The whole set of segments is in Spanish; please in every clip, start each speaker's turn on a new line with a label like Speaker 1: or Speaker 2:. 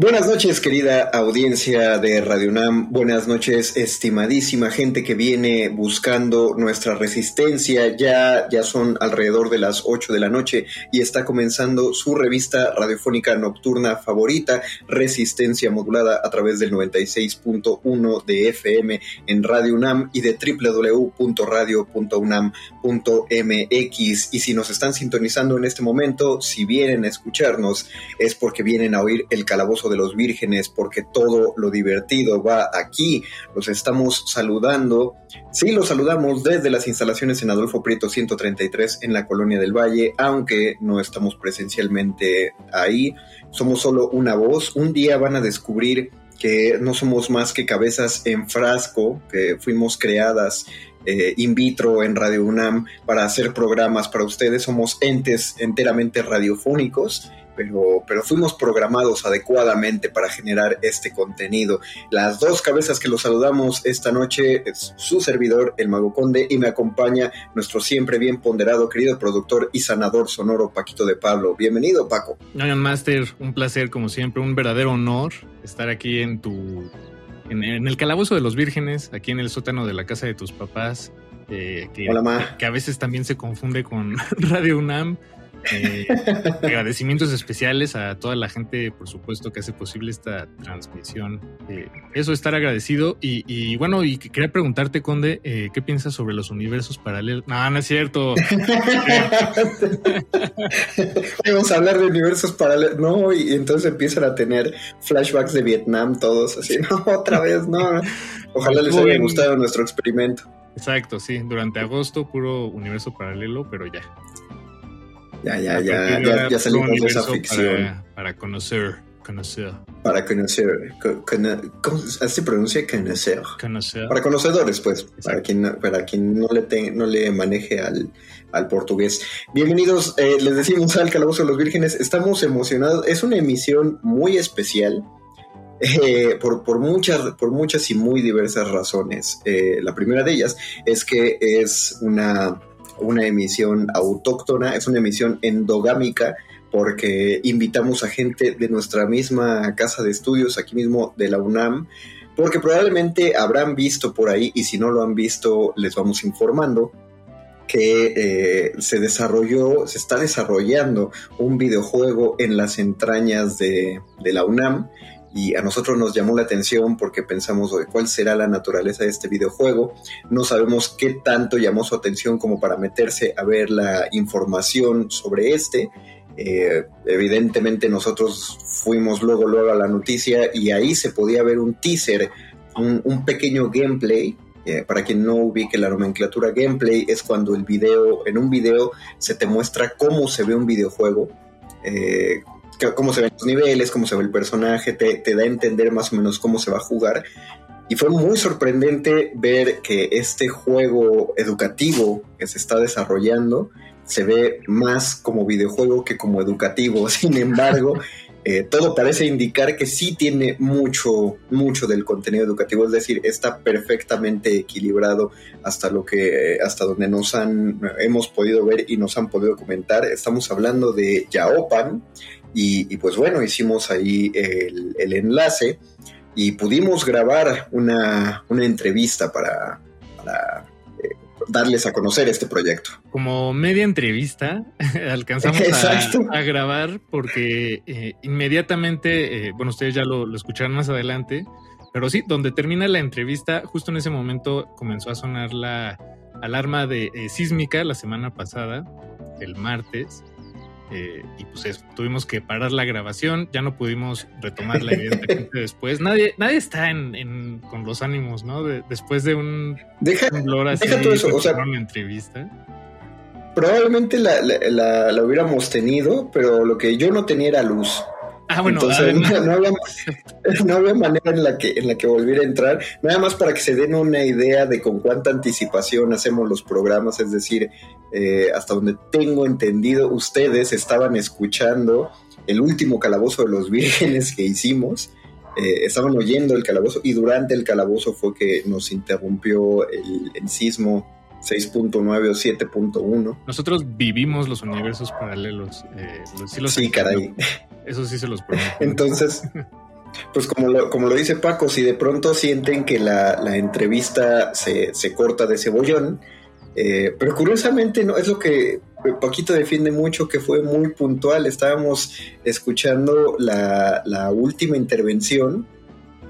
Speaker 1: Buenas noches, querida audiencia de Radio UNAM. Buenas noches, estimadísima gente que viene buscando nuestra resistencia. Ya, ya son alrededor de las 8 de la noche y está comenzando su revista radiofónica nocturna favorita, Resistencia Modulada, a través del 96.1 de FM en Radio UNAM y de www.radio.unam.mx. Y si nos están sintonizando en este momento, si vienen a escucharnos, es porque vienen a oír el calabozo de los vírgenes, porque todo lo divertido va aquí. Los estamos saludando. Sí, los saludamos desde las instalaciones en Adolfo Prieto 133 en la Colonia del Valle, aunque no estamos presencialmente ahí. Somos solo una voz. Un día van a descubrir que no somos más que cabezas en frasco, que fuimos creadas eh, in vitro en Radio UNAM para hacer programas para ustedes. Somos entes enteramente radiofónicos pero, pero fuimos programados adecuadamente para generar este contenido. Las dos cabezas que los saludamos esta noche es su servidor, el Mago Conde, y me acompaña nuestro siempre bien ponderado, querido productor y sanador sonoro, Paquito de Pablo. Bienvenido, Paco.
Speaker 2: Master, un placer, como siempre, un verdadero honor estar aquí en tu. En, el calabozo de los vírgenes, aquí en el sótano de la casa de tus papás. Eh, que,
Speaker 1: Hola, Ma.
Speaker 2: que a veces también se confunde con Radio UNAM. Eh, agradecimientos especiales a toda la gente, por supuesto, que hace posible esta transmisión. Eh, eso, estar agradecido. Y, bueno, y quería preguntarte, Conde, eh, ¿qué piensas sobre los universos paralelos? No, no es cierto.
Speaker 1: Vamos a hablar de universos paralelos, no, y entonces empiezan a tener flashbacks de Vietnam todos, así, no, otra vez, no. Ojalá les haya gustado nuestro experimento.
Speaker 2: Exacto, sí, durante agosto puro universo paralelo, pero ya.
Speaker 1: Ya, ya, ya, ya, ya salimos de esa ficción.
Speaker 2: Para, conocer, conocer.
Speaker 1: Para conocer. ¿Cómo se pronuncia conocer?
Speaker 2: Conocer.
Speaker 1: Para conocedores, pues. Para quien, para quien no le, no le maneje al, al portugués. Bienvenidos, eh, les decimos al Calabozo de los Vírgenes. Estamos emocionados. Es una emisión muy especial. Eh, por, por, muchas, por muchas y muy diversas razones. Eh, la primera de ellas es que es una una emisión autóctona, es una emisión endogámica porque invitamos a gente de nuestra misma casa de estudios, aquí mismo de la UNAM, porque probablemente habrán visto por ahí, y si no lo han visto, les vamos informando, que eh, se desarrolló, se está desarrollando un videojuego en las entrañas de, de la UNAM y a nosotros nos llamó la atención porque pensamos cuál será la naturaleza de este videojuego. No sabemos qué tanto llamó su atención como para meterse a ver la información sobre este. Eh, evidentemente nosotros fuimos luego luego a la noticia y ahí se podía ver un teaser, un, pequeño gameplay. Eh, para quien no ubique la nomenclatura gameplay es cuando el video, en un video se te muestra cómo se ve un videojuego eh, cómo se ven los niveles, cómo se ve el personaje, te, te da a entender más o menos cómo se va a jugar. Y fue muy sorprendente ver que este juego educativo que se está desarrollando se ve más como videojuego que como educativo. Sin embargo, eh, todo parece indicar que sí tiene mucho, mucho del contenido educativo, es decir, está perfectamente equilibrado hasta lo que, hasta donde nos han, hemos podido ver y nos han podido comentar. Estamos hablando de Yaopan y, pues bueno, hicimos ahí el, el, enlace y pudimos grabar una, una entrevista para, para darles a conocer este proyecto.
Speaker 2: Como media entrevista alcanzamos a, grabar porque eh, inmediatamente, eh, bueno, ustedes ya lo, escucharán más adelante, pero sí, donde termina la entrevista, justo en ese momento comenzó a sonar la alarma de eh, sísmica la semana pasada, el martes, eh, y pues tuvimos que parar la grabación, ya no pudimos retomarla evidentemente después. Nadie, nadie está en, con los ánimos, ¿no? después de un
Speaker 1: deja, así, deja eso, o sea,
Speaker 2: una entrevista.
Speaker 1: Probablemente la, la, la, hubiéramos tenido, pero lo que yo no tenía era luz.
Speaker 2: Ah, bueno,
Speaker 1: Entonces, no, había, no, había, manera en la, que, en la que volviera a entrar, nada más para que se den una idea de con cuánta anticipación hacemos los programas, es decir, eh, hasta donde tengo entendido, ustedes estaban escuchando el último calabozo de los vírgenes que hicimos, eh, estaban oyendo el calabozo y durante el calabozo fue que nos interrumpió el, el sismo 6.9 o 7.1.
Speaker 2: Nosotros vivimos los universos paralelos. Eh,
Speaker 1: sí, sí caray.
Speaker 2: Eso sí se los prometo.
Speaker 1: Entonces, pues como lo, como lo dice Paco, si de pronto sienten que la, la entrevista se, se, corta de cebollón, eh, pero curiosamente no es lo que Paquito defiende mucho, que fue muy puntual. Estábamos escuchando la, la última intervención.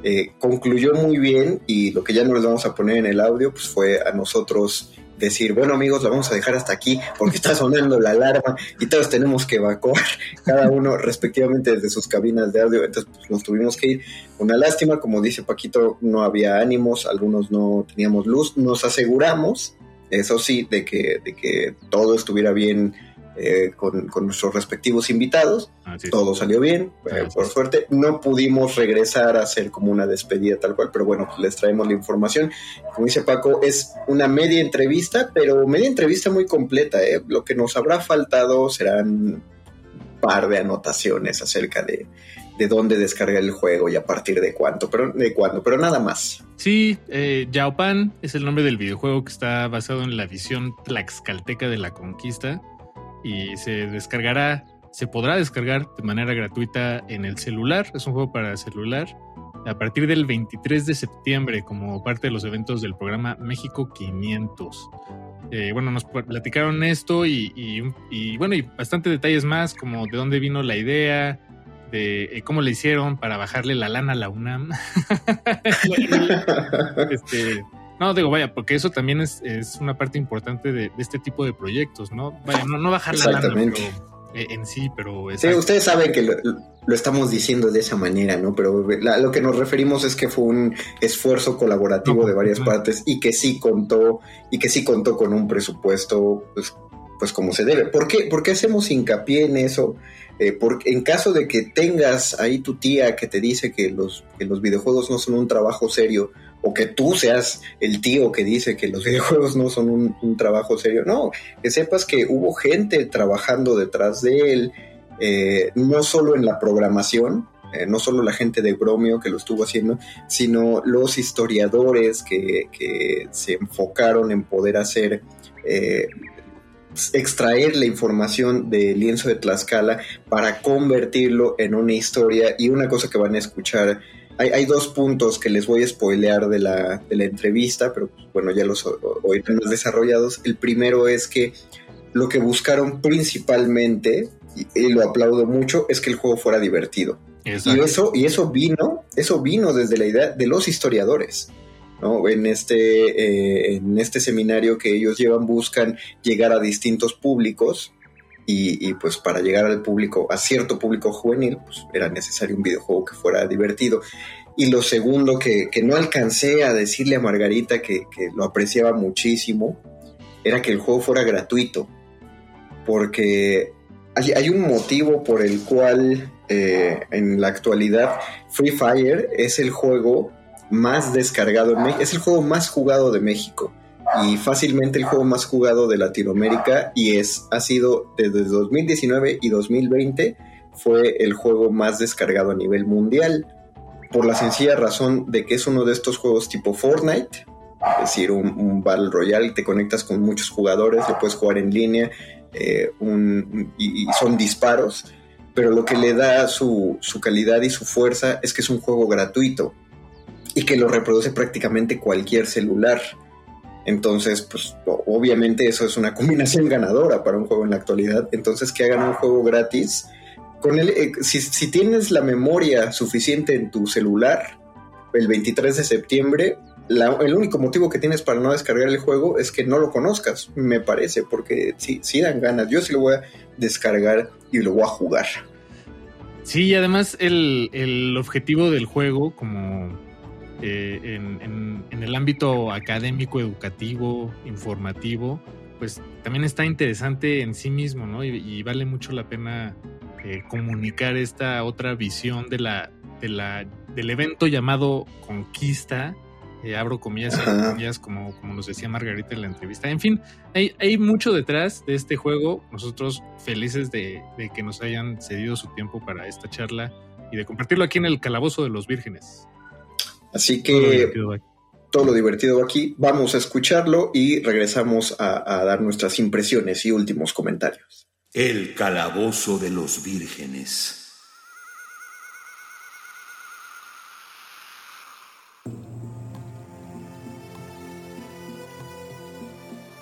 Speaker 1: Eh, concluyó muy bien y lo que ya no les vamos a poner en el audio pues fue a nosotros decir, bueno amigos, lo vamos a dejar hasta aquí porque está sonando la alarma y todos tenemos que evacuar, cada uno respectivamente desde sus cabinas de audio, entonces pues, nos tuvimos que ir. Una lástima, como dice Paquito, no había ánimos, algunos no teníamos luz, nos aseguramos, eso sí, de que, de que todo estuviera bien eh, con, nuestros respectivos invitados. Todo salió bien, eh, por suerte. No pudimos regresar a hacer como una despedida tal cual, pero bueno, pues les traemos la información. Como dice Paco, es una media entrevista, pero media entrevista muy completa. ¿eh? Lo que nos habrá faltado serán un par de anotaciones acerca de, de dónde descargar el juego y a partir de cuánto, pero de cuándo, pero nada más.
Speaker 2: Sí, eh, Yaopan es el nombre del videojuego que está basado en la visión tlaxcalteca de la conquista y se descargará, se podrá descargar de manera gratuita en el celular. Es un juego para celular a partir del 23 de septiembre como parte de los eventos del programa México 500. Eh, bueno, nos platicaron esto y, y, bueno, y bastante detalles más, como de dónde vino la idea, de eh, cómo le hicieron para bajarle la lana a la UNAM. este, no, digo, vaya, porque eso también es, una parte importante de, este tipo de proyectos, ¿no? Vaya, no, bajar la lana eh, en sí, pero...
Speaker 1: Sí, ustedes saben que lo, estamos diciendo de esa manera, ¿no? Pero lo que nos referimos es que fue un esfuerzo colaborativo de varias partes y que sí contó, y que sí contó con un presupuesto, pues, pues como se debe. ¿Por qué, ¿Por qué hacemos hincapié en eso? Eh, porque en caso de que tengas ahí tu tía que te dice que los, que los videojuegos no son un trabajo serio, o que tú seas el tío que dice que los videojuegos no son un, trabajo serio. No, que sepas que hubo gente trabajando detrás de él, eh, no solo en la programación, eh, no solo la gente de Bromio que lo estuvo haciendo, sino los historiadores que, se enfocaron en poder hacer... Eh, extraer la información del lienzo de Tlaxcala para convertirlo en una historia y una cosa que van a escuchar hay, dos puntos que les voy a spoilear de la, entrevista, pero bueno, ya los oirán más desarrollados. El primero es que lo que buscaron principalmente, y, lo aplaudo mucho, es que el juego fuera divertido. Y eso, y eso vino, eso vino desde la idea de los historiadores. ¿no? En, este, eh, en este seminario que ellos llevan buscan llegar a distintos públicos y, pues para llegar al público, a cierto público juvenil, pues era necesario un videojuego que fuera divertido. Y lo segundo que, no alcancé a decirle a Margarita que, lo apreciaba muchísimo, era que el juego fuera gratuito. Porque hay, un motivo por el cual eh, en la actualidad Free Fire es el juego más descargado es el juego más jugado de México y fácilmente el juego más jugado de Latinoamérica y es ha sido desde 2019 y 2020 fue el juego más descargado a nivel mundial por la sencilla razón de que es uno de estos juegos tipo Fortnite, es decir, un, Battle Royale, te conectas con muchos jugadores, le puedes jugar en línea eh, y, son disparos, pero lo que le da su, su calidad y su fuerza es que es un juego gratuito y que lo reproduce prácticamente cualquier celular. Entonces, pues obviamente eso es una combinación ganadora para un juego en la actualidad. Entonces, que hagan un juego gratis con el, eh, si, tienes la memoria suficiente en tu celular, el 23 de septiembre, el único motivo que tienes para no descargar el juego es que no lo conozcas, me parece, porque sí, sí dan ganas. Yo sí lo voy a descargar y lo voy a jugar.
Speaker 2: Sí, y además el, objetivo del juego, como eh, en, el ámbito académico, educativo, informativo, pues también está interesante en sí mismo, ¿no? y vale mucho la pena eh, comunicar esta otra visión de la, de la, del evento llamado Conquista. Eh, abro comillas y comillas, como, como nos decía Margarita en la entrevista. En fin, hay, hay mucho detrás de este juego. Nosotros felices de, de, que nos hayan cedido su tiempo para esta charla y de compartirlo aquí en el Calabozo de los Vírgenes.
Speaker 1: Así que todo lo divertido aquí, vamos a escucharlo y regresamos a, a dar nuestras impresiones y últimos comentarios.
Speaker 3: El calabozo de los vírgenes.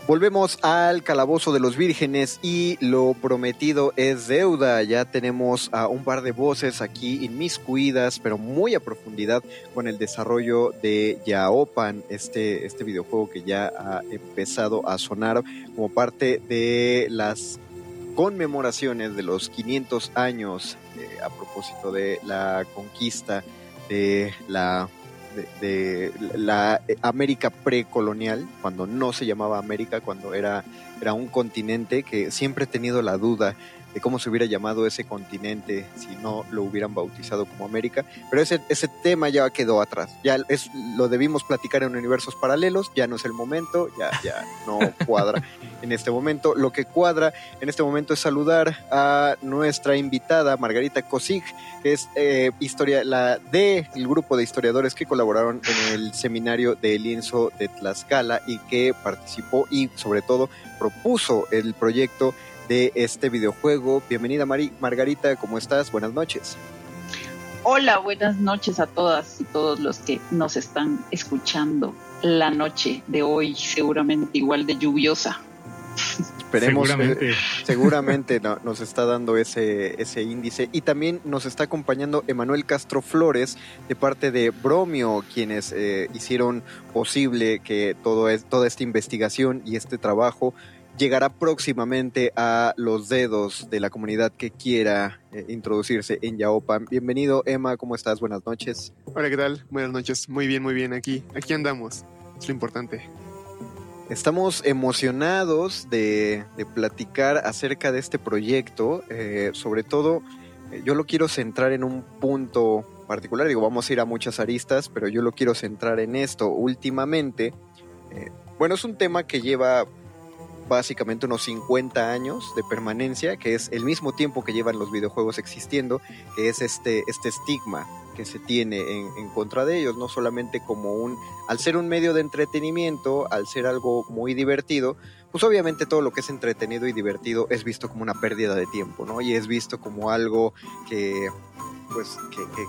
Speaker 1: Volvemos al calabozo de los vírgenes y lo prometido es deuda. Ya tenemos a un par de voces aquí inmiscuidas, pero muy a profundidad con el desarrollo de Yaopan, este, este videojuego que ya ha empezado a sonar como parte de las conmemoraciones de los 500 años eh, a propósito de la conquista de la, de, la América precolonial, cuando no se llamaba América, cuando era, era un continente que siempre he tenido la duda de cómo se hubiera llamado ese continente si no lo hubieran bautizado como América. Pero ese, ese tema ya quedó atrás. Ya es, lo debimos platicar en universos paralelos, ya no es el momento, ya, ya no cuadra en este momento. Lo que cuadra en este momento es saludar a nuestra invitada, Margarita Kosig, que es eh, historia, la de el grupo de historiadores que colaboraron en el seminario de lienzo de Tlaxcala y que participó y sobre todo propuso el proyecto de este videojuego. Bienvenida Mari Margarita, ¿cómo estás? Buenas noches.
Speaker 4: Hola, buenas noches a todas y todos los que nos están escuchando. La noche de hoy seguramente igual de lluviosa.
Speaker 1: Esperemos, seguramente, eh, seguramente nos está dando ese, ese índice. Y también nos está acompañando Emanuel Castro Flores de parte de Bromio, quienes eh, hicieron posible que todo es, toda esta investigación y este trabajo llegará próximamente a los dedos de la comunidad que quiera eh, introducirse en Yaopan. Bienvenido, Emma, ¿cómo estás? Buenas noches.
Speaker 5: Hola, ¿qué tal? Buenas noches. Muy bien, muy bien. Aquí, aquí andamos. Es lo importante.
Speaker 1: Estamos emocionados de, platicar acerca de este proyecto. Eh, sobre todo, eh, yo lo quiero centrar en un punto particular. Digo, vamos a ir a muchas aristas, pero yo lo quiero centrar en esto. Últimamente, bueno, es un tema que lleva básicamente unos 50 años de permanencia, que es el mismo tiempo que llevan los videojuegos existiendo, que es este, este estigma que se tiene en, contra de ellos, no solamente como un, al ser un medio de entretenimiento, al ser algo muy divertido, pues obviamente todo lo que es entretenido y divertido es visto como una pérdida de tiempo, ¿no? Y es visto como algo que pues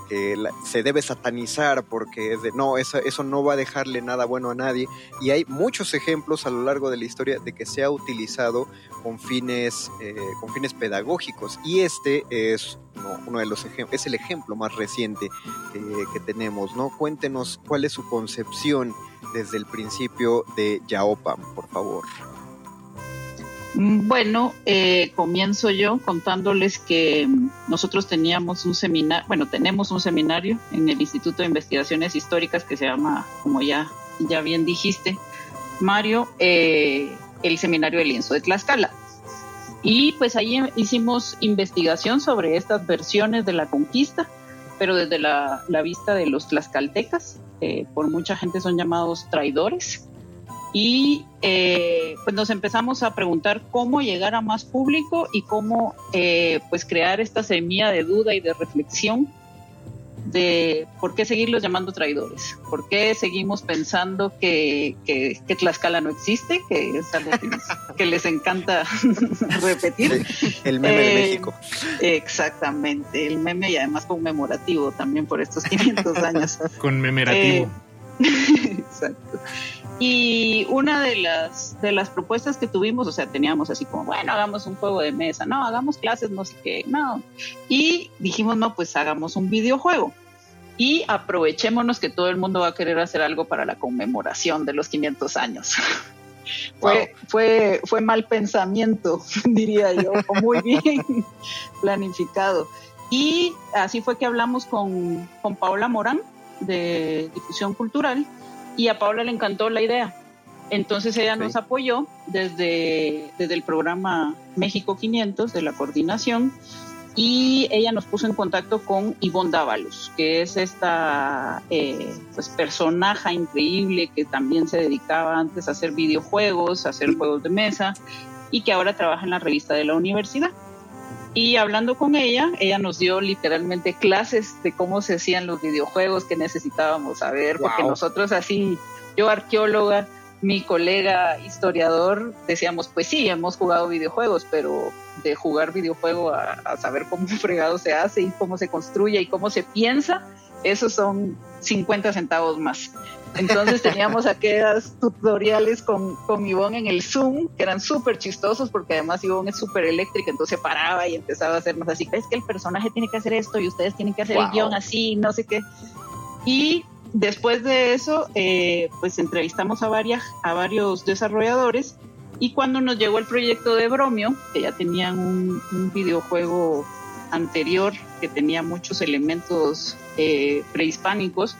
Speaker 1: que, se debe satanizar porque es de no, eso, eso no va a dejarle nada bueno a nadie. Y hay muchos ejemplos a lo largo de la historia de que se ha utilizado con fines, eh, con fines pedagógicos. Y este es uno de los es el ejemplo más reciente que tenemos, ¿no? Cuéntenos cuál es su concepción desde el principio de Yaopan, por favor.
Speaker 4: Mm, bueno, eh, comienzo yo contándoles que nosotros teníamos un seminario, bueno, tenemos un seminario en el Instituto de Investigaciones Históricas que se llama, como ya, ya bien dijiste, Mario, eh, el Seminario de Lienzo de Tlaxcala. Y pues ahí hicimos investigación sobre estas versiones de la conquista, pero desde la, vista de los tlaxcaltecas, por mucha gente son llamados traidores. Y eh, pues nos empezamos a preguntar cómo llegar a más público y cómo eh, pues crear esta semilla de duda y de reflexión de por qué seguirlos llamando traidores, por qué seguimos pensando que, que, Tlaxcala no existe, que es algo que, les, encanta repetir.
Speaker 6: El meme de eh, México.
Speaker 4: Exactamente, el meme y además conmemorativo también por estos 500 años.
Speaker 2: Conmemorativo.
Speaker 4: Eh, exacto. Y una de las, de las propuestas que tuvimos, o sea, teníamos así como, bueno, hagamos un juego de mesa, no, hagamos clases, no sé qué, no. Y dijimos, no, pues hagamos un videojuego. Y aprovechémonos que todo el mundo va a querer hacer algo para la conmemoración de los 500 años. Fue, fue, fue mal pensamiento, diría yo, muy bien planificado. Y así fue que hablamos con, con Paola Morán de Difusión Cultural y a Paula le encantó la idea. Entonces ella nos apoyó desde, desde el programa México 500 de la coordinación y ella nos puso en contacto con Ivonne Dávalos, que es esta eh, pues, personaje increíble que también se dedicaba antes a hacer videojuegos, a hacer juegos de mesa y que ahora trabaja en la revista de la universidad. Y hablando con ella, ella nos dio literalmente clases de cómo se hacían los videojuegos que necesitábamos saber, porque nosotros así, yo arqueóloga, mi colega historiador, decíamos, pues sí, hemos jugado videojuegos, pero de jugar videojuego a, a saber cómo un fregado se hace y cómo se construye y cómo se piensa, esos son 50 centavos más. Entonces teníamos aquellas tutoriales con, con Ivonne en el Zoom, que eran súper chistosos porque además Ivonne es súper eléctrica, entonces paraba y empezaba a hacernos así, es que el personaje tiene que hacer esto y ustedes tienen que hacer el guion así, no sé qué. Y después de eso, eh, pues entrevistamos a, varias, a varios desarrolladores y cuando nos llegó el proyecto de Bromio, que ya tenían un, un videojuego anterior que tenía muchos elementos eh, prehispánicos,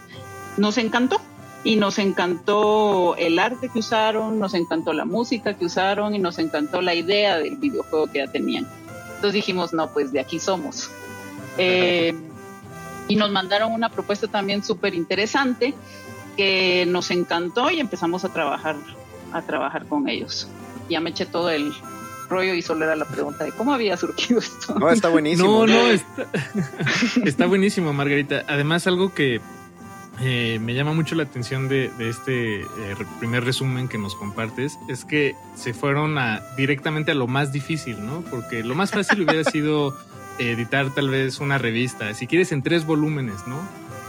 Speaker 4: nos encantó. Y nos encantó el arte que usaron, nos encantó la música que usaron y nos encantó la idea del videojuego que ya tenían. Entonces dijimos, no, pues de aquí somos. Eh, y nos mandaron una propuesta también súper interesante que nos encantó y empezamos a trabajar, a trabajar con ellos. Ya me eché todo el, rollo y solo era la pregunta de cómo había surgido esto.
Speaker 6: No, está buenísimo.
Speaker 2: No, no, está, buenísimo, Margarita. Además, algo que eh, me llama mucho la atención de, este eh, primer resumen que nos compartes es que se fueron a, directamente a lo más difícil, ¿no? Porque lo más fácil hubiera sido editar tal vez una revista, si quieres en tres volúmenes, ¿no?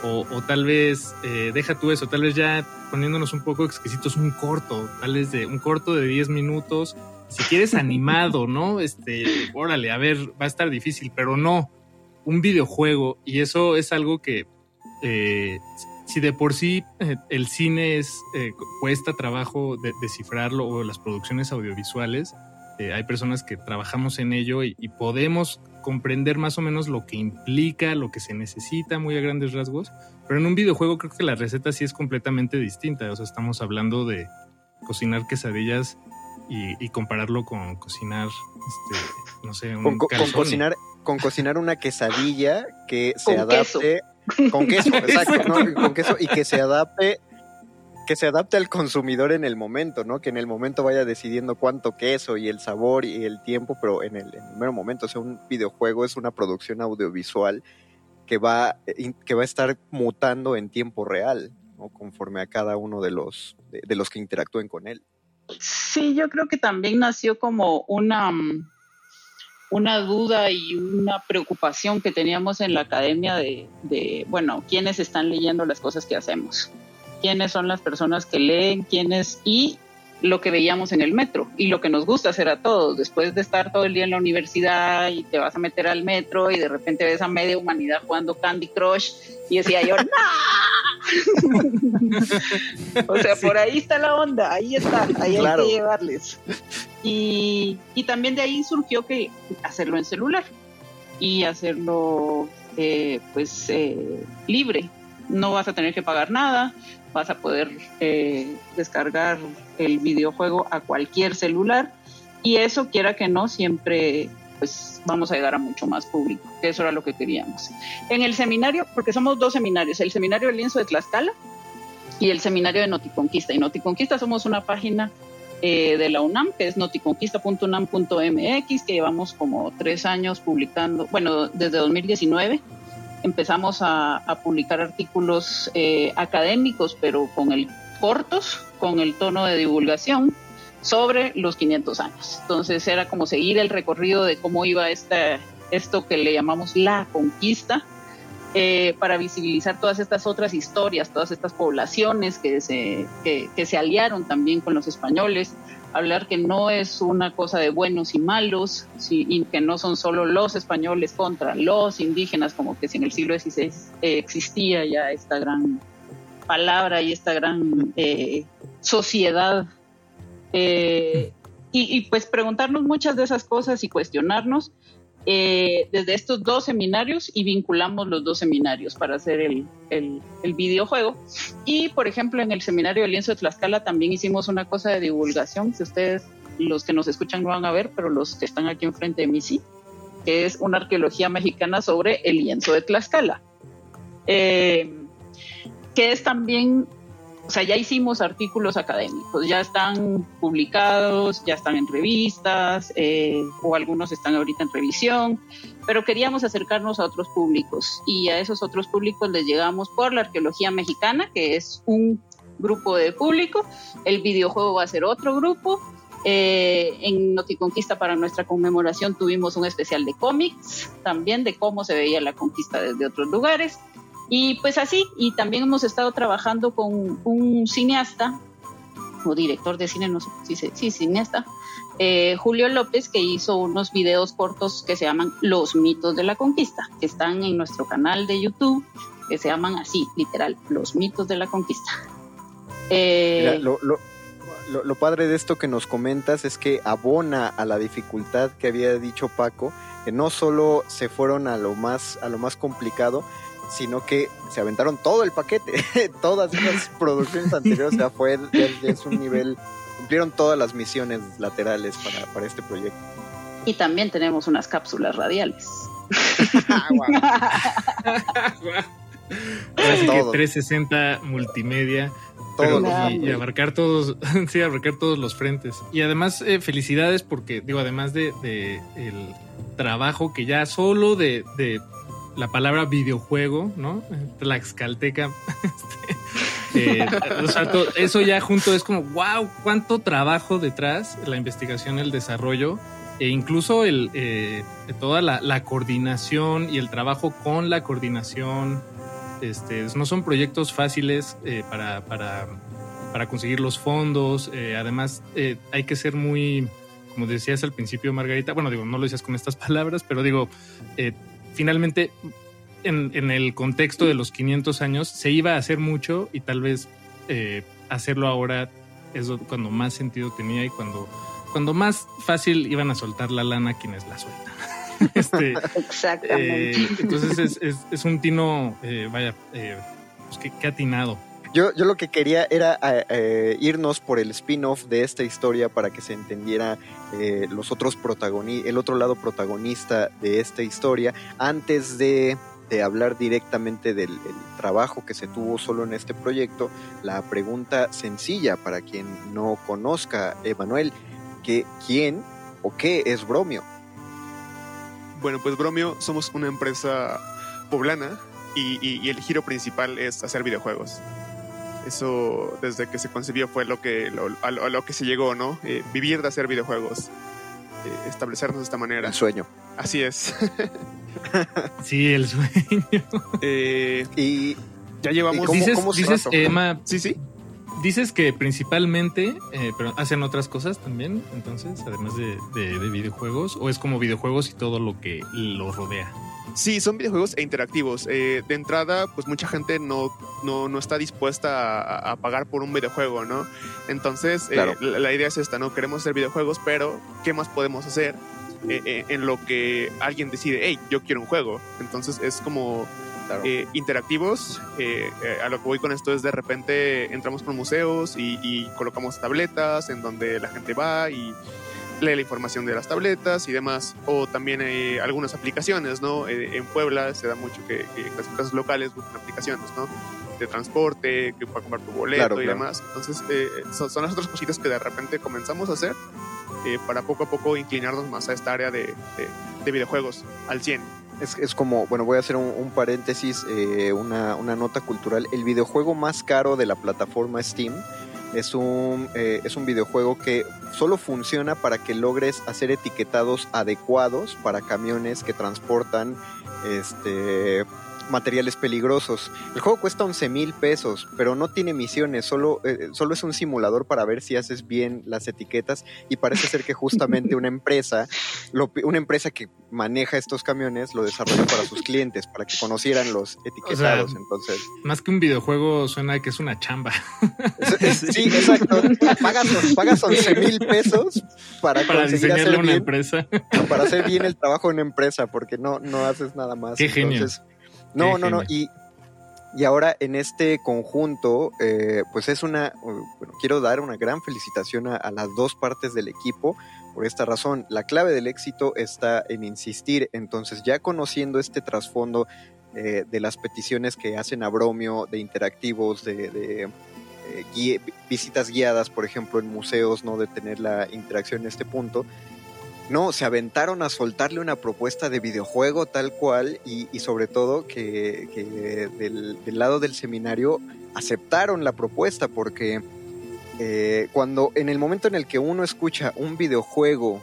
Speaker 2: O, tal vez, eh, deja tú eso, tal vez ya poniéndonos un poco exquisitos, un corto, tal vez de un corto de 10 minutos si quieres animado, ¿no? Este, órale, a ver, va a estar difícil, pero no, un videojuego, y eso es algo que, eh, si de por sí eh, el cine es, eh, cuesta trabajo descifrarlo o las producciones audiovisuales, hay personas que trabajamos en ello y, y, podemos comprender más o menos lo que implica, lo que se necesita muy a grandes rasgos, pero en un videojuego creo que la receta sí es completamente distinta, o sea, estamos hablando de cocinar quesadillas y, compararlo con cocinar, este, no sé, un
Speaker 6: con, con, cocinar con cocinar una quesadilla que se adapte con queso, exacto, ¿no? con queso y que se adapte que se adapte al consumidor en el momento, ¿no? Que en el momento vaya decidiendo cuánto queso y el sabor y el tiempo, pero en el, en mero momento, o sea, un videojuego es una producción audiovisual que va, que va a estar mutando en tiempo real, ¿no? Conforme a cada uno de los, de los que interactúen con él.
Speaker 4: Sí, yo creo que también nació como una, mm, una duda y una preocupación que teníamos en la academia de, de, bueno, quiénes están leyendo las cosas que hacemos, quiénes son las personas que leen, quiénes y lo que veíamos en el metro y lo que nos gusta hacer a todos. Después de estar todo el día en la universidad y te vas a meter al metro y de repente ves a media humanidad jugando Candy Crush y decía yo, ¡No! o sea, por ahí está la onda, ahí está, ahí hay que llevarles. Y, y, también de ahí surgió que hacerlo en celular y hacerlo eh, pues eh, libre. No vas a tener que pagar nada, vas a poder eh, descargar el videojuego a cualquier celular Y eso, quiera que no, siempre pues vamos a llegar a mucho más público, que eso era lo que queríamos. En el seminario, porque somos dos seminarios, el seminario del lienzo de Tlaxcala y el seminario de Noticonquista. Y Noticonquista somos una página eh, de la UNAM, que es noticonquista.unam.mx, que llevamos como tres años publicando, bueno, desde 2019 empezamos a, publicar artículos eh, académicos, pero con el cortos, con el tono de divulgación sobre los 500 años. Entonces era como seguir el recorrido de cómo iba esta, esto que le llamamos la conquista, eh, para visibilizar todas estas otras historias, todas estas poblaciones que se, que, se aliaron también con los españoles, hablar que no es una cosa de buenos y malos, y que no son solo los españoles contra los indígenas, como que si en el siglo XVI existía ya esta gran palabra y esta gran eh, sociedad eh, y, pues preguntarnos muchas de esas cosas y cuestionarnos eh, desde estos dos seminarios y vinculamos los dos seminarios para hacer el, el, videojuego. Y por ejemplo, en el seminario de lienzo de Tlaxcala también hicimos una cosa de divulgación, si ustedes, los que nos escuchan no van a ver, pero los que están aquí enfrente de mí sí, que es una arqueología mexicana sobre el lienzo de Tlaxcala. Eh, que es también o sea, ya hicimos artículos académicos, ya están publicados, ya están en revistas, eh, o algunos están ahorita en revisión, pero queríamos acercarnos a otros públicos y a esos otros públicos les llegamos por la arqueología mexicana, que es un grupo de público, el videojuego va a ser otro grupo, eh, en Noticonquista para nuestra conmemoración tuvimos un especial de cómics, también de cómo se veía la conquista desde otros lugares. Y pues así, y también hemos estado trabajando con un cineasta, o director de cine, no sé si sí, cineasta, eh, Julio López, que hizo unos videos cortos que se llaman Los mitos de la conquista, que están en nuestro canal de YouTube, que se llaman así, literal, Los mitos de la conquista.
Speaker 6: Eh, lo, lo, padre de esto que nos comentas es que abona a la dificultad que había dicho Paco, que no solo se fueron a lo más, a lo más complicado, sino que se aventaron todo el paquete, todas esas producciones anteriores, o sea, fue es un nivel, cumplieron todas las misiones laterales para, para este proyecto.
Speaker 4: Y también tenemos unas cápsulas radiales.
Speaker 2: 360 multimedia. y, abarcar todos, sí, abarcar todos los frentes. Y además, eh, felicidades porque, digo, además de, de, el trabajo que ya solo de, de la palabra videojuego, ¿no? Tlaxcalteca. Este, eh, eso ya junto es como, wow, cuánto trabajo detrás, la investigación, el desarrollo e incluso el, eh, toda la, coordinación y el trabajo con la coordinación. Este, no son proyectos fáciles eh, para, para, para, conseguir los fondos. además, hay que ser muy, como decías al principio, Margarita, bueno, digo, no lo decías con estas palabras, pero digo, finalmente en, el contexto de los 500 años se iba a hacer mucho y tal vez eh, hacerlo ahora es cuando más sentido tenía y cuando, cuando más fácil iban a soltar la lana quienes la sueltan.
Speaker 4: este, Exactamente.
Speaker 2: Eh, entonces es, un tino, eh, vaya, pues que, atinado.
Speaker 6: Yo, yo, lo que quería era irnos por el spin-off de esta historia para que se entendiera los otros protagonistas, el otro lado protagonista de esta historia, antes de de hablar directamente del, trabajo que se tuvo solo en este proyecto, la pregunta sencilla para quien no conozca, Emanuel, que ¿quién o qué es Bromio?
Speaker 5: Bueno, pues Bromio somos una empresa poblana y, el giro principal es hacer videojuegos. Eso desde que se concibió fue lo que, lo, a, lo, que se llegó, ¿no? Eh, vivir de hacer videojuegos, eh, establecernos de esta manera.
Speaker 6: El sueño.
Speaker 5: Así es.
Speaker 2: sí, el sueño.
Speaker 5: Eh, y ya llevamos.
Speaker 2: dices, Emma,
Speaker 5: sí, sí.
Speaker 2: Dices que principalmente, eh, pero hacen otras cosas también, entonces, además de, videojuegos, o es como videojuegos y todo lo que lo rodea.
Speaker 5: Sí, son videojuegos e interactivos. Eh, de entrada, pues mucha gente no, no, está dispuesta a, pagar por un videojuego, ¿no? Entonces, la, la, idea es esta, ¿no? Queremos hacer videojuegos, pero ¿qué más podemos hacer? Eh, eh, en lo que alguien decide, hey, yo quiero un juego. Entonces es como eh, interactivos. a lo que voy con esto es de repente entramos con museos y, colocamos tabletas en donde la gente va y lee la información de las tabletas y demás, o también hay algunas aplicaciones, ¿no? en Puebla se da mucho que, las empresas locales buscan aplicaciones, ¿no? De transporte, que para comprar tu boleto y demás. Entonces, son, las otras cositas que de repente comenzamos a hacer para poco a poco inclinarnos más a esta área de, de videojuegos al 100.
Speaker 1: Es, es, como, bueno, voy a hacer un, paréntesis, eh, una, una, nota cultural. El videojuego más caro de la plataforma Steam es un, eh, es un videojuego que solo funciona para que logres hacer etiquetados adecuados para camiones que transportan este, materiales peligrosos. El juego cuesta 11 mil pesos, pero no tiene misiones, solo, eh, solo es un simulador para ver si haces bien las etiquetas y parece ser que justamente una empresa, una empresa que maneja estos camiones lo desarrolla para sus clientes, para que conocieran los etiquetados. Entonces,
Speaker 2: más que un videojuego suena que es una chamba.
Speaker 1: sí, exacto. Pagas, pagas 11 mil pesos para,
Speaker 2: para diseñarle una empresa.
Speaker 1: Para hacer bien el trabajo de una empresa, porque no, no haces nada más.
Speaker 2: Qué genio.
Speaker 1: No, no, no. Y, y ahora en este conjunto, eh, pues es una, bueno, quiero dar una gran felicitación a, las dos partes del equipo. Por esta razón, la clave del éxito está en insistir. Entonces, ya conociendo este trasfondo eh, de las peticiones que hacen a Bromio, de interactivos, de, eh, visitas guiadas, por ejemplo, en museos, no de tener la interacción en este punto, no, se aventaron a soltarle una propuesta de videojuego tal cual y, sobre todo que, del, lado del seminario aceptaron la propuesta porque eh, cuando en el momento en el que uno escucha un videojuego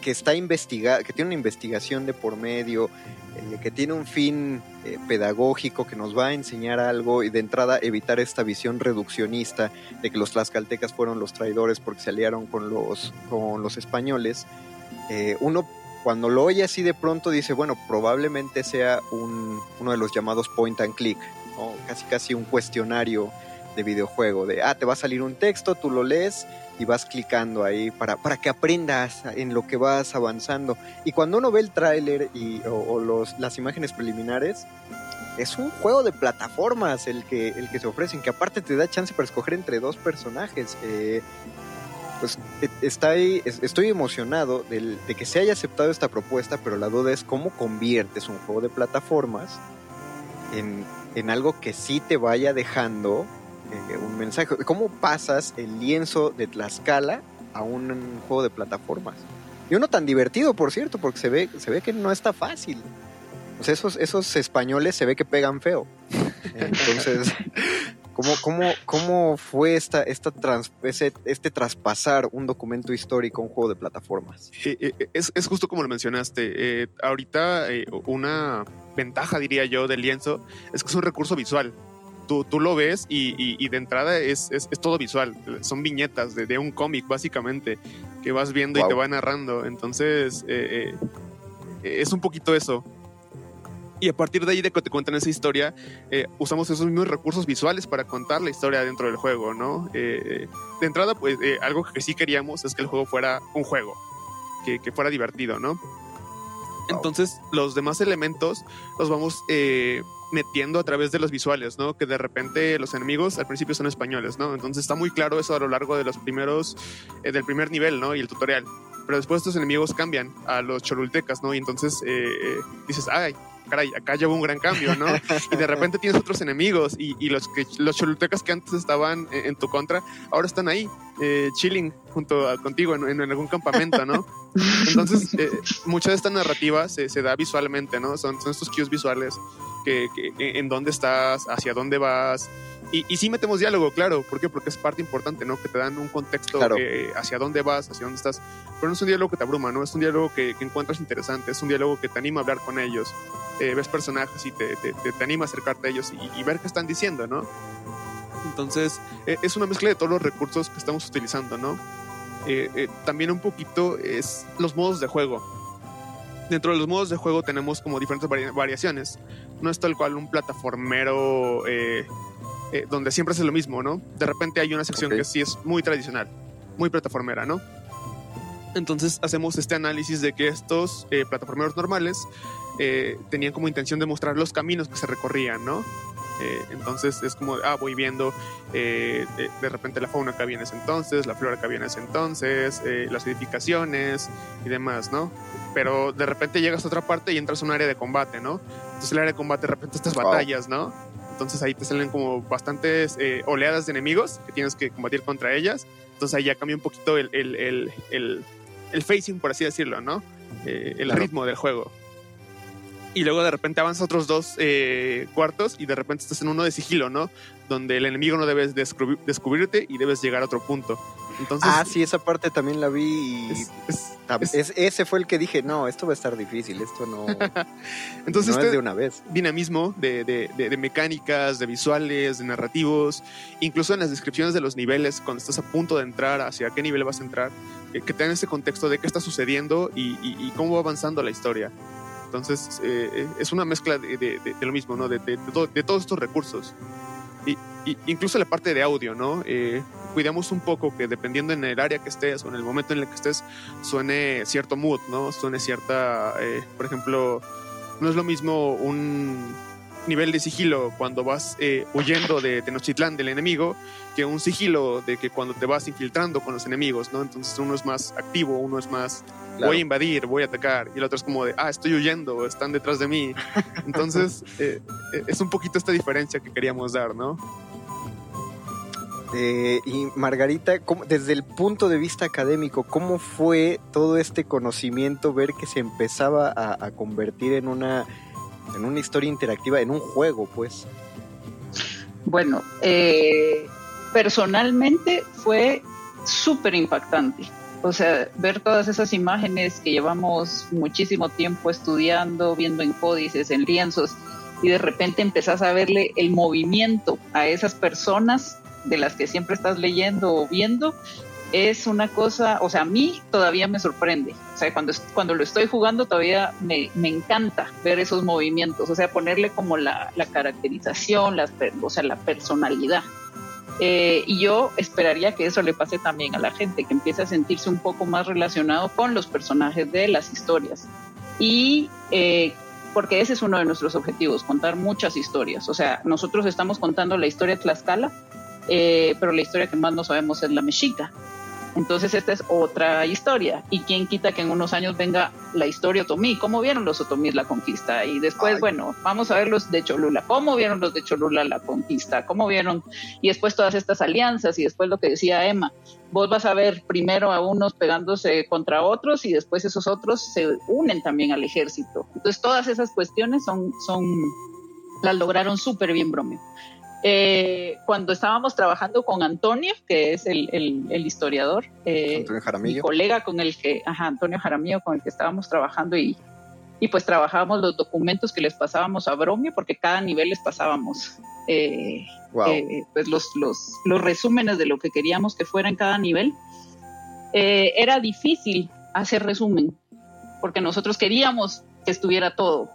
Speaker 1: que está investigado, que tiene una investigación de por medio, eh, que tiene un fin pedagógico, que nos va a enseñar algo y de entrada evitar esta visión reduccionista de que los tlaxcaltecas fueron los traidores porque se aliaron con los, con los españoles, uno cuando lo oye así de pronto dice, bueno, probablemente sea un, uno de los llamados point and click, casi casi un cuestionario de videojuego, de, ah, te va a salir un texto, tú lo lees y vas clicando ahí para, para que aprendas en lo que vas avanzando. Y cuando uno ve el tráiler y, o, los, las imágenes preliminares, es un juego de plataformas el que, el que se ofrecen, que aparte te da chance para escoger entre dos personajes. Eh, pues e, está ahí, estoy emocionado de, de que se haya aceptado esta propuesta, pero la duda es cómo conviertes un juego de plataformas en, en algo que sí te vaya dejando eh, un mensaje. ¿Cómo pasas el lienzo de Tlaxcala a un juego de plataformas? Y uno tan divertido, por cierto, porque se ve, se ve que no está fácil. Esos, esos españoles se ve que pegan feo. Entonces, ¿cómo, cómo, cómo fue esta, esta este traspasar un documento histórico a un juego de plataformas?
Speaker 5: Eh, eh, es, es, justo como lo mencionaste. ahorita una ventaja, diría yo, del lienzo es que es un recurso visual tú, lo ves y, de entrada es, todo visual. Son viñetas de, un cómic, básicamente, que vas viendo y te va narrando. Entonces, eh, eh, es un poquito eso. Y a partir de ahí de que te cuentan esa historia, eh, usamos esos mismos recursos visuales para contar la historia dentro del juego, ¿no? de entrada, pues algo que sí queríamos es que el juego fuera un juego, que, que fuera divertido, ¿no? Entonces, los demás elementos los vamos metiendo a través de los visuales, ¿no? Que de repente los enemigos al principio son españoles, ¿no? Entonces está muy claro eso a lo largo de los primeros, eh, del primer nivel, ¿no? Y el tutorial. Pero después estos enemigos cambian a los cholultecas, ¿no? Y entonces eh, eh, dices, ay, caray, acá llevo un gran cambio, ¿no? Y de repente tienes otros enemigos y, los que los cholultecas que antes estaban en, tu contra, ahora están ahí, chilling junto contigo en, algún campamento, ¿no? Entonces, mucha de esta narrativa se, se, da visualmente, ¿no? Son, son estos cues visuales que, en dónde estás, hacia dónde vas. Y, y sí metemos diálogo, claro. ¿Por qué? Porque es parte importante, ¿no? Que te dan un contexto hacia dónde vas, hacia dónde estás. Pero no es un diálogo que te abruma, ¿no? Es un diálogo que, encuentras interesante, es un diálogo que te anima a hablar con ellos. Eh, ves personajes y te, te, te, anima a acercarte a ellos y, ver qué están diciendo, ¿no? Entonces, eh, es una mezcla de todos los recursos que estamos utilizando, ¿no? Eh, también un poquito es los modos de juego dentro de los modos de juego tenemos como diferentes variaciones. No es tal cual un plataformero eh, eh, donde siempre es lo mismo, ¿no? De repente hay una sección que sí es muy tradicional, muy plataformera, ¿no? Entonces hacemos este análisis de que estos eh, plataformeros normales tenían como intención de mostrar los caminos que se recorrían, ¿no? Eh, entonces es como, ah, voy viendo eh, de, repente la fauna que había en ese entonces, la flora que había en ese entonces, eh, las edificaciones y demás, ¿no? Pero de repente llegas a otra parte y entras a un área de combate, ¿no? Entonces el área de combate de repente estas batallas, ¿no? Entonces ahí te salen como bastantes oleadas de enemigos que tienes que combatir contra ellas. Entonces ahí ya cambia un poquito el, el, el, el, facing, por así decirlo, ¿no? el ritmo del juego y luego de repente avanzas otros dos eh, cuartos y de repente estás en uno de sigilo, ¿no? Donde el enemigo no debes descubrirte y debes llegar a otro punto. Entonces,
Speaker 6: ah, sí, esa parte también la vi y ese fue el que dije, no, esto va a estar difícil, esto no,
Speaker 5: Entonces
Speaker 6: no es de una vez.
Speaker 5: Dinamismo de, de, de, mecánicas, de visuales, de narrativos, incluso en las descripciones de los niveles, cuando estás a punto de entrar, hacia qué nivel vas a entrar, que, que te ese contexto de qué está sucediendo y, y cómo va avanzando la historia. Entonces, eh, es una mezcla de, lo mismo, ¿no? De, todos estos recursos. Y, incluso la parte de audio, ¿no? Eh, cuidamos un poco que dependiendo en el área que estés o en el momento en el que estés, suene cierto mood, ¿no? Suene cierta, eh, por ejemplo, no es lo mismo un nivel de sigilo cuando vas eh, huyendo de Tenochtitlán del enemigo que un sigilo de que cuando te vas infiltrando con los enemigos, ¿no? Entonces uno es más activo, uno es más voy a invadir, voy a atacar y el otro es como de, ah, estoy huyendo, están detrás de mí. Entonces eh, eh, es un poquito esta diferencia que queríamos dar, ¿no?
Speaker 6: Y Margarita, desde el punto de vista académico, ¿cómo fue todo este conocimiento ver que se empezaba a convertir en una en una historia interactiva, en un juego, pues.
Speaker 4: Bueno, eh, personalmente fue súper impactante. O sea, ver todas esas imágenes que llevamos muchísimo tiempo estudiando, viendo en códices, en lienzos, y de repente empezás a verle el movimiento a esas personas de las que siempre estás leyendo o viendo, es una cosa, o sea, a mí todavía me sorprende. O sea, cuando, cuando lo estoy jugando todavía me, encanta ver esos movimientos, o sea, ponerle como la, caracterización, la, o sea, la personalidad. Eh, y yo esperaría que eso le pase también a la gente, que empiece a sentirse un poco más relacionado con los personajes de las historias. Y eh, porque ese es uno de nuestros objetivos, contar muchas historias. O sea, nosotros estamos contando la historia de Tlaxcala, eh, pero la historia que más no sabemos es la mexica. Entonces esta es otra historia. Y quién quita que en unos años venga la historia otomí. ¿Cómo vieron los otomíes la conquista? Y después, bueno, vamos a ver los de Cholula. ¿Cómo vieron los de Cholula la conquista? ¿Cómo vieron? Y después todas estas alianzas y después lo que decía Emma. Vos vas a ver primero a unos pegándose contra otros y después esos otros se unen también al ejército. Entonces todas esas cuestiones son, son las lograron súper bien Bromeo. Eh, cuando estábamos trabajando con Antonio, que es el, historiador, eh, mi colega con el que, ajá, Antonio Jaramillo, con el que estábamos trabajando y, y pues trabajábamos los documentos que les pasábamos a Bromio, porque cada nivel les pasábamos eh, pues los, los, los resúmenes de lo que queríamos que fuera en cada nivel. era difícil hacer resumen, porque nosotros queríamos que estuviera todo.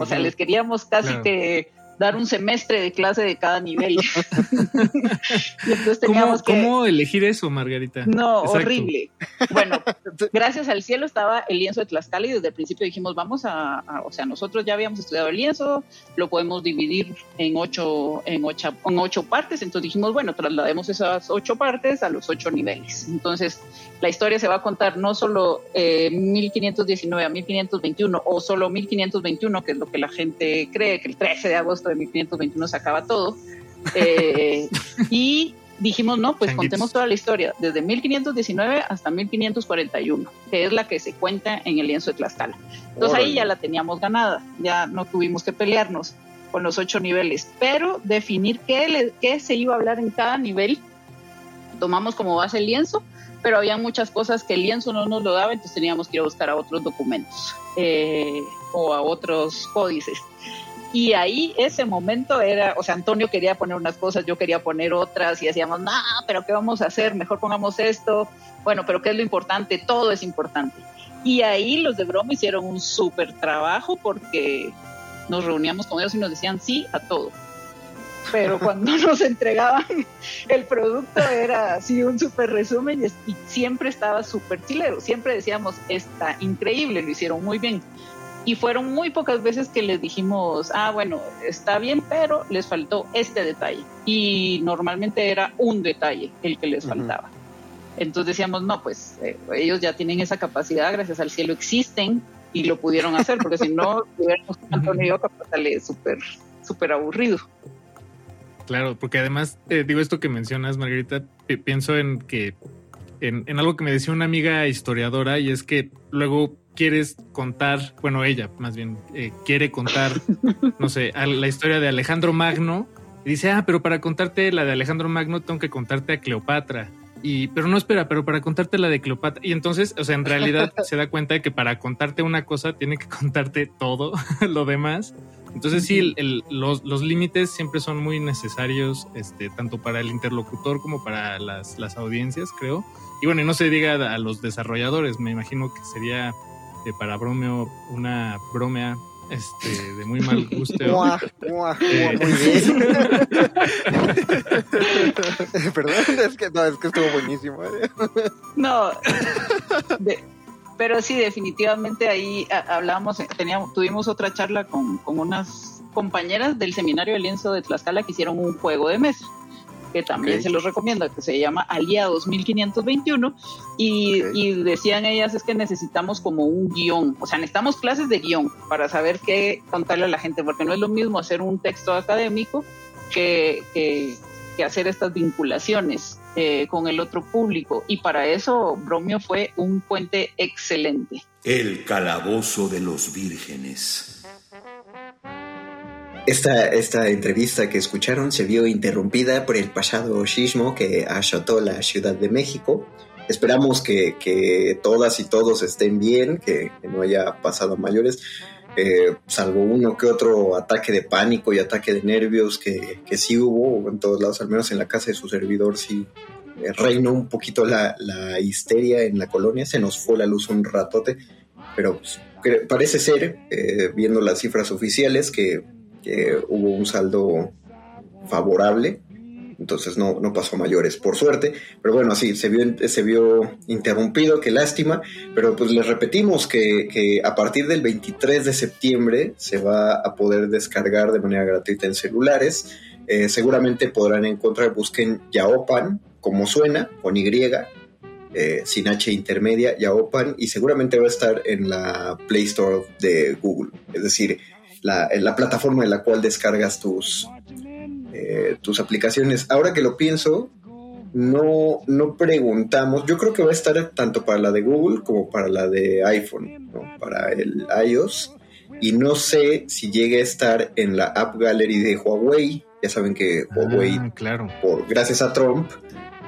Speaker 4: O sea, les queríamos casi que dar un semestre de clase de cada nivel.
Speaker 2: ¿Cómo, elegir eso, Margarita?
Speaker 4: No, horrible. Bueno, gracias al cielo estaba el lienzo de Tlaxcala y desde el principio dijimos, vamos a, o sea, nosotros ya habíamos estudiado el lienzo, lo podemos dividir en ocho, en ocho, en ocho partes, entonces dijimos, bueno, traslademos esas ocho partes a los ocho niveles. Entonces, la historia se va a contar no solo eh, 1519 a 1521 o solo 1521, que es lo que la gente cree, que el 13 de agosto de 1521 se acaba todo. Eh, y dijimos, no, pues contemos toda la historia, desde 1519 hasta 1541, que es la que se cuenta en el lienzo de Tlaxcala. Entonces ahí ya la teníamos ganada, ya no tuvimos que pelearnos con los ocho niveles, pero definir qué, qué se iba a hablar en cada nivel, tomamos como base el lienzo, pero había muchas cosas que el lienzo no nos lo daba, entonces teníamos que ir a buscar a otros documentos eh, o a otros códices. Y ahí ese momento era, o sea, Antonio quería poner unas cosas, yo quería poner otras y decíamos, no, pero ¿qué vamos a hacer? Mejor pongamos esto. Bueno, pero ¿qué es lo importante? Todo es importante. Y ahí los de Broma hicieron un súper trabajo porque nos reuníamos con ellos y nos decían sí a todo. Pero cuando nos entregaban el producto era así un súper resumen y, siempre estaba súper chilero. Siempre decíamos, está increíble, lo hicieron muy bien Y fueron muy pocas veces que les dijimos, ah, bueno, está bien, pero les faltó este detalle. Y normalmente era un detalle el que les faltaba. Entonces decíamos, no, pues eh, ellos ya tienen esa capacidad, gracias al cielo existen y lo pudieron hacer, porque si no, hubiéramos Antonio sale súper, súper aburrido.
Speaker 2: Claro, porque además, eh, digo esto que mencionas, Margarita, pienso en que, en, en, algo que me decía una amiga historiadora, y es que luego quieres contar, bueno, ella más bien eh, quiere contar, no sé, la historia de Alejandro Magno, y dice, ah, pero para contarte la de Alejandro Magno tengo que contarte a Cleopatra. Y, pero no espera, pero para contarte la de Cleopatra. Y entonces, o sea, en realidad se da cuenta de que para contarte una cosa tiene que contarte todo lo demás. Entonces sí, los, los límites siempre son muy necesarios, este, tanto para el interlocutor como para las, las audiencias, creo. Y bueno, y no se diga a los desarrolladores, me imagino que sería eh, para Bromeo una bromea este, de muy mal gusto.
Speaker 6: Eh, muy bien. Perdón, es que, no, es que estuvo buenísimo. ¿eh?
Speaker 4: No, pero sí, definitivamente ahí hablábamos, teníamos, tuvimos otra charla con, con unas compañeras del seminario de lienzo de Tlaxcala que hicieron un juego de mesa que también se los recomiendo, que se llama Aliados 1521, y, y, decían ellas es que necesitamos como un guion, o sea, necesitamos clases de guion para saber qué contarle a la gente, porque no es lo mismo hacer un texto académico que, que, hacer estas vinculaciones eh, con el otro público, y para eso Bromio fue un puente excelente.
Speaker 3: El calabozo de los vírgenes.
Speaker 1: Esta, esta entrevista que escucharon se vio interrumpida por el pasado sismo que azotó la Ciudad de México. Esperamos que, todas y todos estén bien, que, no haya pasado mayores, eh, salvo uno que otro ataque de pánico y ataque de nervios que, que sí hubo en todos lados, al menos en la casa de su servidor sí eh, reinó un poquito la, histeria en la colonia, se nos fue la luz un ratote, pero pues, parece ser, eh, viendo las cifras oficiales, que que hubo un saldo favorable, entonces no, no pasó a mayores, por suerte, pero bueno, sí, se vio, se vio interrumpido, qué lástima, pero pues les repetimos que, a partir del 23 de septiembre se va a poder descargar de manera gratuita en celulares, eh, seguramente podrán encontrar, busquen Yaopan, como suena, con Y, eh, sin H intermedia, Yaopan, y seguramente va a estar en la Play Store de Google, es decir, la, la plataforma en la cual descargas tus, eh, tus aplicaciones. Ahora que lo pienso, no, no preguntamos. Yo creo que va a estar tanto para la de Google como para la de iPhone, para el iOS. Y no sé si llegue a estar en la App Gallery de Huawei. Ya saben que ah, Huawei,
Speaker 2: claro.
Speaker 1: por, gracias a Trump,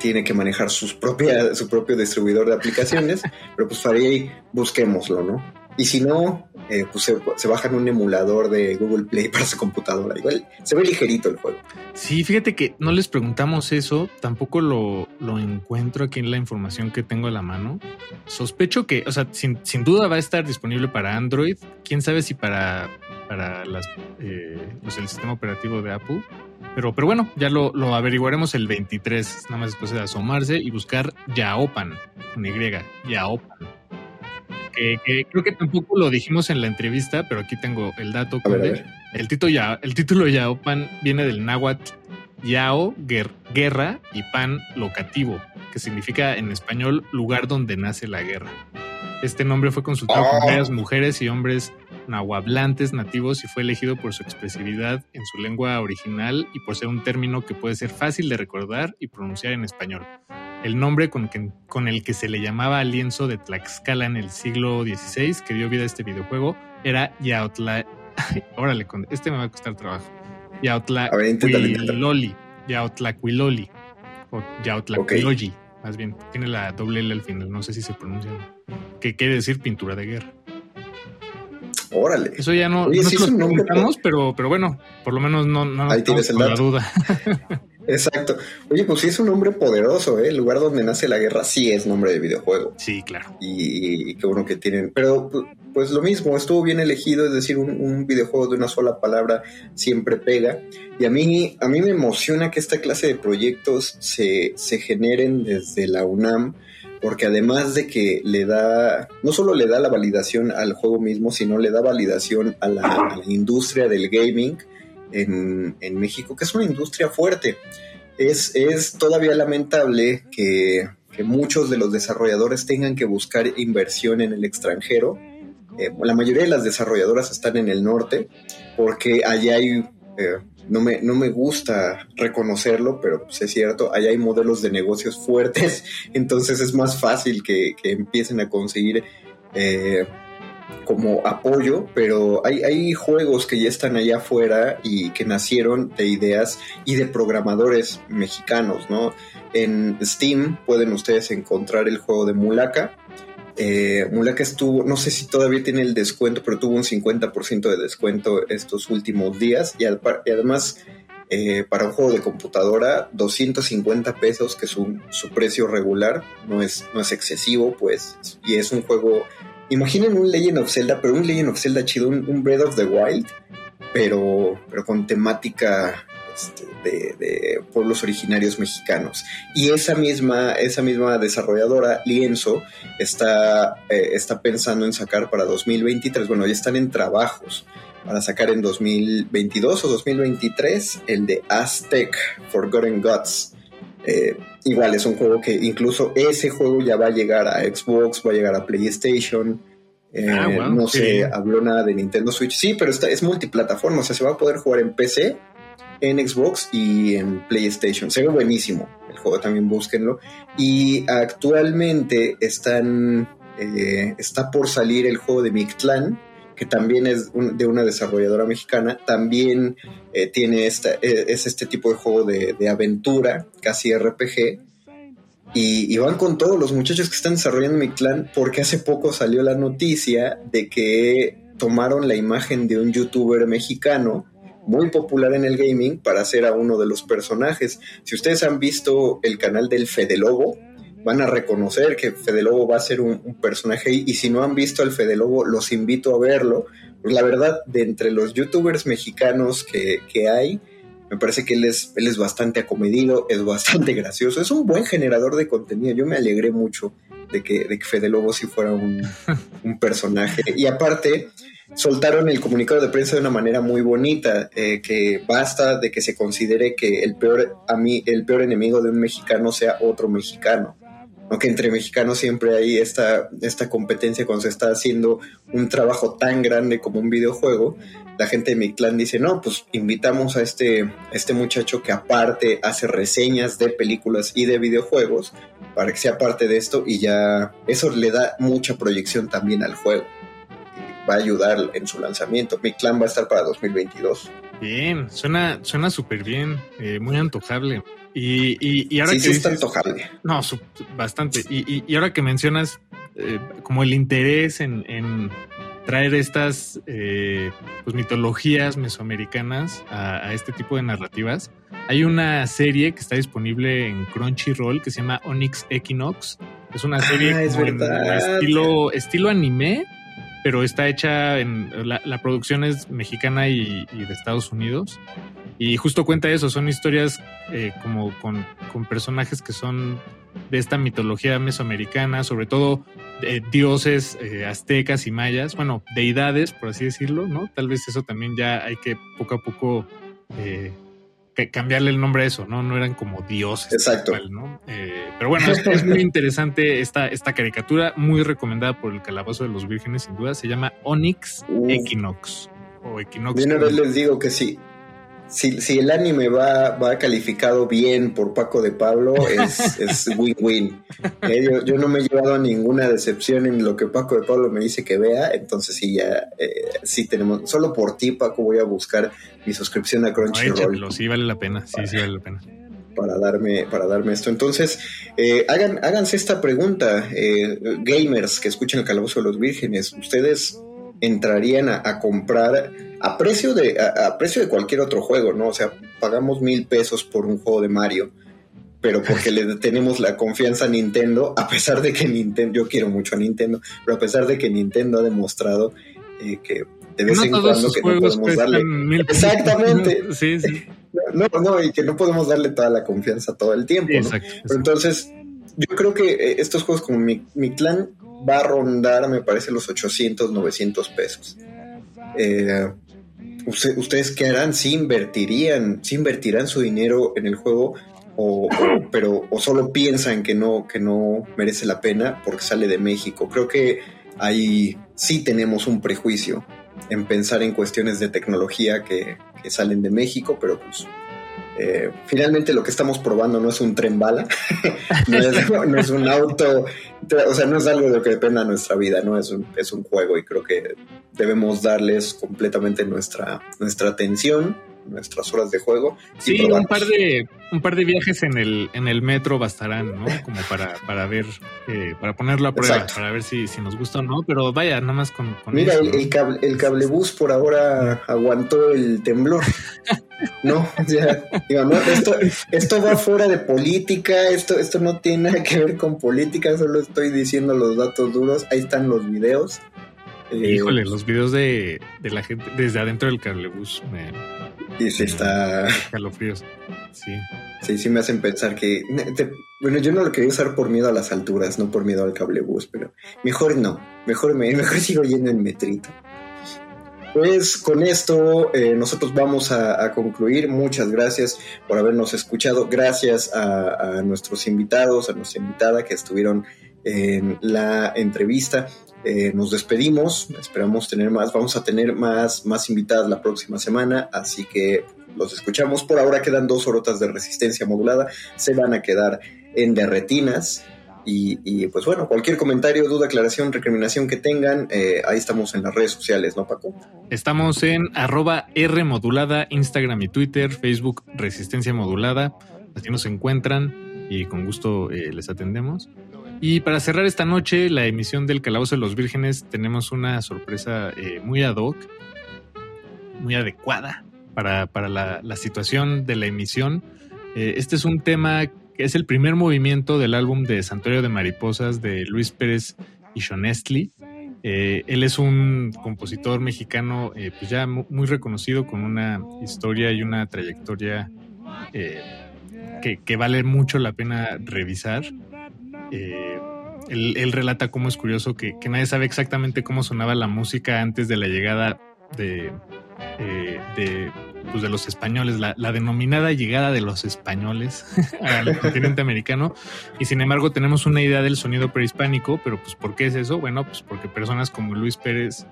Speaker 1: tiene que manejar sus propia, su propio distribuidor de aplicaciones. pero pues para ahí busquémoslo, ¿no? Y si no, eh, pues se, bajan un emulador de Google Play para su computadora. Igual se ve ligerito el juego.
Speaker 2: Sí, fíjate que no les preguntamos eso, tampoco lo, encuentro aquí en la información que tengo a la mano. Sospecho que, o sea, sin, duda va a estar disponible para Android. Quién sabe si para, para las, eh, pues el sistema operativo de Apple. Pero, pero bueno, ya lo, lo averiguaremos el 23, nada más después de asomarse y buscar Yaopan, con Y, Yaopan que, creo que tampoco lo dijimos en la entrevista, pero aquí tengo el dato. El, título ya, el título Yaopan viene del náhuatl Yao, guerra, y pan, locativo, que significa en español lugar donde nace la guerra. Este nombre fue consultado por oh. varias mujeres y hombres nahuablantes nativos y fue elegido por su expresividad en su lengua original y por ser un término que puede ser fácil de recordar y pronunciar en español. El nombre con, con el que se le llamaba lienzo de Tlaxcala en el siglo XVI, que dio vida a este videojuego, era Yautla. Órale, este me va a costar trabajo. Yautlaquiloli. Yautlaquiloli. O Yautlaquiloli. Más bien, tiene la doble L al final, no sé si se pronuncia. Que quiere decir pintura de guerra.
Speaker 1: Órale.
Speaker 2: Eso ya no, no lo preguntamos, pero, pero bueno, por lo menos no, no
Speaker 1: Ahí tienes la duda. Exacto. Oye, pues sí es un nombre poderoso, ¿eh? El lugar donde nace la guerra sí es nombre de videojuego.
Speaker 2: Sí, claro.
Speaker 1: Y, qué bueno que tienen. Pero pues lo mismo, estuvo bien elegido, es decir, un, videojuego de una sola palabra siempre pega. Y a mí, a mí me emociona que esta clase de proyectos se, se generen desde la UNAM porque además de que le da, no solo le da la validación al juego mismo, sino le da validación a la, industria del gaming en, México, que es una industria fuerte. Es, es todavía lamentable que, muchos de los desarrolladores tengan que buscar inversión en el extranjero. Eh, la mayoría de las desarrolladoras están en el norte, porque allá hay eh, no me, no me gusta reconocerlo, pero pues es cierto, allá hay modelos de negocios fuertes, entonces es más fácil que, empiecen a conseguir eh, como apoyo, pero hay, juegos que ya están allá afuera y que nacieron de ideas y de programadores mexicanos, ¿no? En Steam pueden ustedes encontrar el juego de Mulaka, eh, Mulaka estuvo, no sé si todavía tiene el descuento, pero tuvo un 50% de descuento estos últimos días y, además eh, para un juego de computadora 250 pesos, que es su precio regular, no es, no es excesivo, pues, y es un juego, imaginen un Legend of Zelda, pero un Legend of Zelda chido, un, Breath of the Wild, pero, pero con temática este, de, pueblos originarios mexicanos. Y esa misma, esa misma desarrolladora, Lienzo, está, eh, está pensando en sacar para 2023, bueno, ya están en trabajos para sacar en 2022 o 2023 el de Aztec Forgotten Gods. Eh, igual es un juego que incluso ese juego ya va a llegar a Xbox, va a llegar a PlayStation. Eh, ah, no sé, habló nada de Nintendo Switch. Sí, pero está, es multiplataforma, o sea, se va a poder jugar en PC en Xbox y en PlayStation. Se ve buenísimo el juego, también búsquenlo. Y actualmente están, eh, está por salir el juego de Mictlan, que también es de una desarrolladora mexicana. También eh, tiene esta, eh, es este tipo de juego de, aventura, casi RPG. Y, y, van con todos los muchachos que están desarrollando Mictlan, porque hace poco salió la noticia de que tomaron la imagen de un youtuber mexicano muy popular en el gaming para hacer a uno de los personajes. Si ustedes han visto el canal del Fede Lobo, van a reconocer que Fede Lobo va a ser un, personaje y si no han visto al Fede Lobo, los invito a verlo. Pues la verdad, de entre los youtubers mexicanos que, hay, me parece que él es, él es bastante acomedido, es bastante gracioso, es un buen generador de contenido. Yo me alegré mucho de que, de que Fede Lobo sí fuera un, un personaje. Y aparte, soltaron el comunicado de prensa de una manera muy bonita, eh, que basta de que se considere que el peor, a mí, el peor enemigo de un mexicano sea otro mexicano. Aunque entre mexicanos siempre hay esta, esta competencia cuando se está haciendo un trabajo tan grande como un videojuego. La gente de mi clan dice, no, pues invitamos a este, este muchacho que aparte hace reseñas de películas y de videojuegos para que sea parte de esto y ya eso le da mucha proyección también al juego va a ayudar en su lanzamiento. Mi clan va a estar para 2022.
Speaker 2: Bien, suena súper bien, eh, muy antojable. Y, y, ahora
Speaker 1: sí,
Speaker 2: que
Speaker 1: sí está antojable.
Speaker 2: No, bastante. Y, y, ahora que mencionas eh, como el interés en, traer estas eh, pues, mitologías mesoamericanas a, este tipo de narrativas, hay una serie que está disponible en Crunchyroll que se llama Onyx Equinox. Es una serie
Speaker 1: ah,
Speaker 2: estilo, estilo anime, pero está hecha en la, producción es mexicana y, de Estados Unidos. Y justo cuenta eso, son historias eh, como con, personajes que son de esta mitología mesoamericana, sobre todo eh, dioses eh, aztecas y mayas, bueno, deidades, por así decirlo, ¿no? Tal vez eso también ya hay que poco a poco cambiarle el nombre a eso, ¿no? No eran como dioses.
Speaker 1: Exacto.
Speaker 2: Eh, pero bueno, es, muy interesante esta, esta caricatura, muy recomendada por el Calabozo de los Vírgenes, sin duda. Se llama Onyx Equinox. O Equinox.
Speaker 1: Bien, a ver, les digo que sí si, si el anime va, va calificado bien por Paco de Pablo, es win-win. Eh, yo, no me he llevado a ninguna decepción en lo que Paco de Pablo me dice que vea, entonces sí, ya, eh, sí tenemos, solo por ti, Paco, voy a buscar mi suscripción a Crunchyroll.
Speaker 2: sí, vale la pena, sí, sí vale la pena.
Speaker 1: Para darme, para darme esto. Entonces, eh, hagan, háganse esta pregunta, gamers que escuchan el Calabozo de los Vírgenes, ¿ustedes entrarían a, comprar a precio de a, precio de cualquier otro juego, ¿no? O sea, pagamos mil pesos por un juego de Mario, pero porque le tenemos la confianza a Nintendo, a pesar de que Nintendo, yo quiero mucho a Nintendo, pero a pesar de que Nintendo ha demostrado eh, que de vez en cuando que no podemos darle exactamente
Speaker 2: sí, sí.
Speaker 1: no no y que no podemos darle toda la confianza todo el tiempo ¿no? pero entonces yo creo que eh, estos juegos como mi, clan va a rondar, me parece, los 800, 900 pesos. Eh, ¿Ustedes qué harán? ¿Sí invertirían, sí invertirán su dinero en el juego? O, pero o solo piensan que no que no merece la pena porque sale de México. Creo que ahí sí tenemos un prejuicio en pensar en cuestiones de tecnología que, que salen de México, pero pues eh, finalmente lo que estamos probando no es un tren bala, no, es, un auto, o sea, no es algo de lo que dependa nuestra vida, ¿no? Es un, es un juego y creo que debemos darles completamente nuestra, nuestra atención nuestras horas de juego.
Speaker 2: Sí, un par de, un par de viajes en el, en el metro bastarán, ¿no? Como para, para ver, eh, para ponerlo a prueba, para ver si, si nos gusta o no, pero vaya, nada más con,
Speaker 1: Mira, el, cable, el cablebús por ahora aguantó el temblor. No, ya, digo, no, esto, esto va fuera de política, esto, esto no tiene nada que ver con política, solo estoy diciendo los datos duros, ahí están los videos.
Speaker 2: Híjole, eh, los videos de, de la gente desde adentro del cablebús me,
Speaker 1: y se está.
Speaker 2: Calofríos. Sí.
Speaker 1: Sí, sí me hacen pensar que. bueno, yo no lo quería usar por miedo a las alturas, no por miedo al cablebús, pero mejor no. Mejor, me, mejor sigo yendo en metrito. Pues con esto eh, nosotros vamos a, concluir. Muchas gracias por habernos escuchado. Gracias a, nuestros invitados, a nuestra invitada que estuvieron en la entrevista. Eh, nos despedimos, esperamos tener más, vamos a tener más, más invitadas la próxima semana, así que los escuchamos. Por ahora quedan dos orotas de resistencia modulada, se van a quedar en derretinas. Y, pues bueno, cualquier comentario, duda, aclaración, recriminación que tengan, eh, ahí estamos en las redes sociales, ¿no, Paco?
Speaker 2: Estamos en arroba R modulada, Instagram y Twitter, Facebook Resistencia Modulada. Así nos encuentran y con gusto eh, les atendemos. Y para cerrar esta noche, la emisión del Calabozo de los Vírgenes, tenemos una sorpresa eh, muy ad hoc, muy adecuada para, la, situación de la emisión. Este es un tema que es el primer movimiento del álbum de Santuario de Mariposas de Luis Pérez y Shonestli. Eh, él es un compositor mexicano pues ya muy reconocido con una historia y una trayectoria que, que, vale mucho la pena revisar. Eh, él, relata cómo es curioso que, nadie sabe exactamente cómo sonaba la música antes de la llegada de, eh, de, pues, de los españoles, la, denominada llegada de los españoles al continente americano. Y sin embargo tenemos una idea del sonido prehispánico, pero pues ¿por qué es eso? Bueno, pues porque personas como Luis Pérez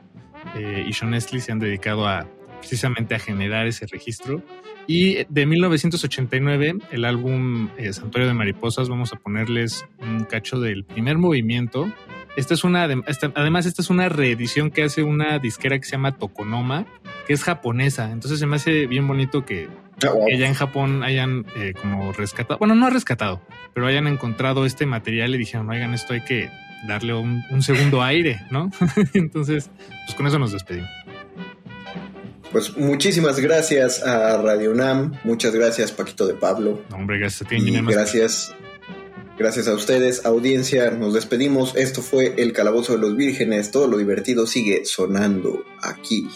Speaker 2: eh, y Sean Estley se han dedicado a precisamente a generar ese registro y de 1989, el álbum eh, Santuario de Mariposas, vamos a ponerles un cacho del primer movimiento. Esta es una, además, esta es una reedición que hace una disquera que se llama Tokonoma, que es japonesa. Entonces se me hace bien bonito que, ya en Japón hayan eh, como rescatado, bueno, no rescatado, pero hayan encontrado este material y dijeron, oigan, esto hay que darle un, un segundo aire, ¿no? Entonces, pues con eso nos despedimos.
Speaker 1: Pues muchísimas gracias a Radio UNAM, muchas gracias Paquito de Pablo.
Speaker 2: hombre, gracias a ti.
Speaker 1: Y gracias, gracias a ustedes, audiencia, nos despedimos. Esto fue El Calabozo de los Vírgenes, todo lo divertido sigue sonando aquí.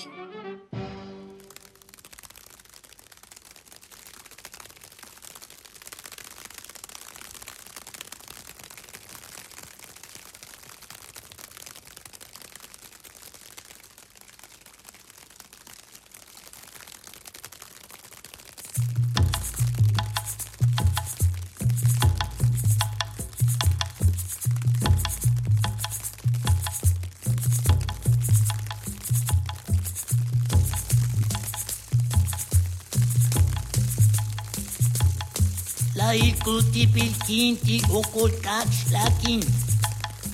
Speaker 7: Pipeltien die okotaxlakin.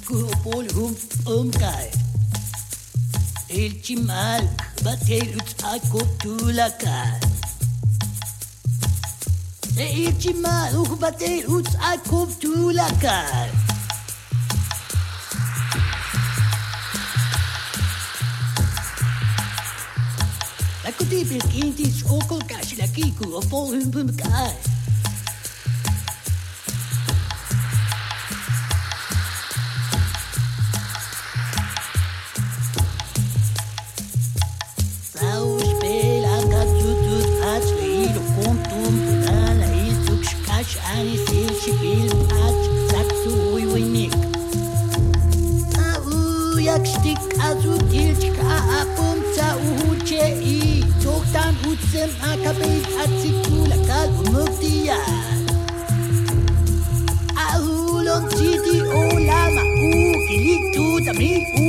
Speaker 7: Kurbol hum omkai. Elchimal batel utakotulakai. Elchimal batel utakotulakai. Kutipil kintis okolkasilaki kuopol hympymkai. kabir atsikulakal umuktiya ahulon chiti olama u u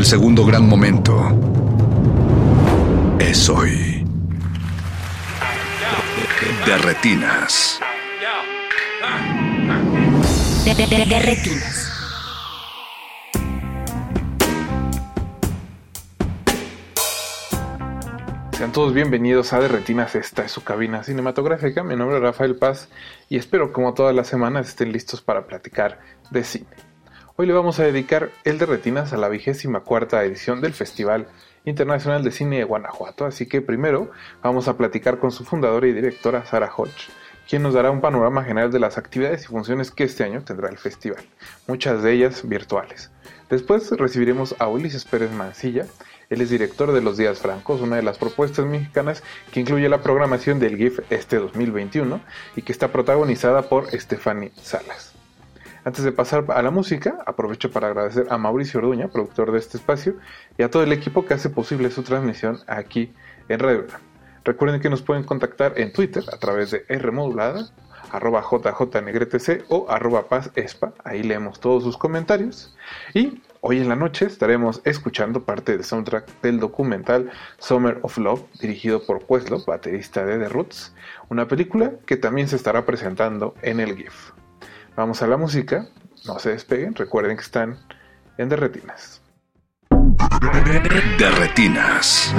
Speaker 8: El segundo gran momento es hoy. De retinas.
Speaker 9: De, retinas.
Speaker 10: Sean todos bienvenidos a De Retinas, esta es su cabina cinematográfica. Mi nombre es Rafael Paz y espero como todas las semanas estén listos para platicar de cine. Hoy le vamos a dedicar el de Retinas a la vigésima cuarta edición del Festival Internacional de Cine de Guanajuato, así que primero vamos a platicar con su fundadora y directora Sara Hodge, quien nos dará un panorama general de las actividades y funciones que este año tendrá el festival, muchas de ellas virtuales. Después recibiremos a Ulises Pérez Mancilla, él es director de Los Días Francos, una de las propuestas mexicanas que incluye la programación del GIF este 2021 y que está protagonizada por Stephanie Salas. Antes de pasar a la música, aprovecho para agradecer a Mauricio Orduña, productor de este espacio, y a todo el equipo que hace posible su transmisión aquí en Radio Recuerden que nos pueden contactar en Twitter a través de Rmodulada, arroba jjnegretc o arroba pazespa, ahí leemos todos sus comentarios. Y hoy en la noche estaremos escuchando parte del soundtrack del documental Summer of Love, dirigido por Questlove, baterista de The Roots, una película que también se estará presentando en el GIF. Vamos a la música, no se despeguen, recuerden que están en Derretinas.
Speaker 8: Derretinas.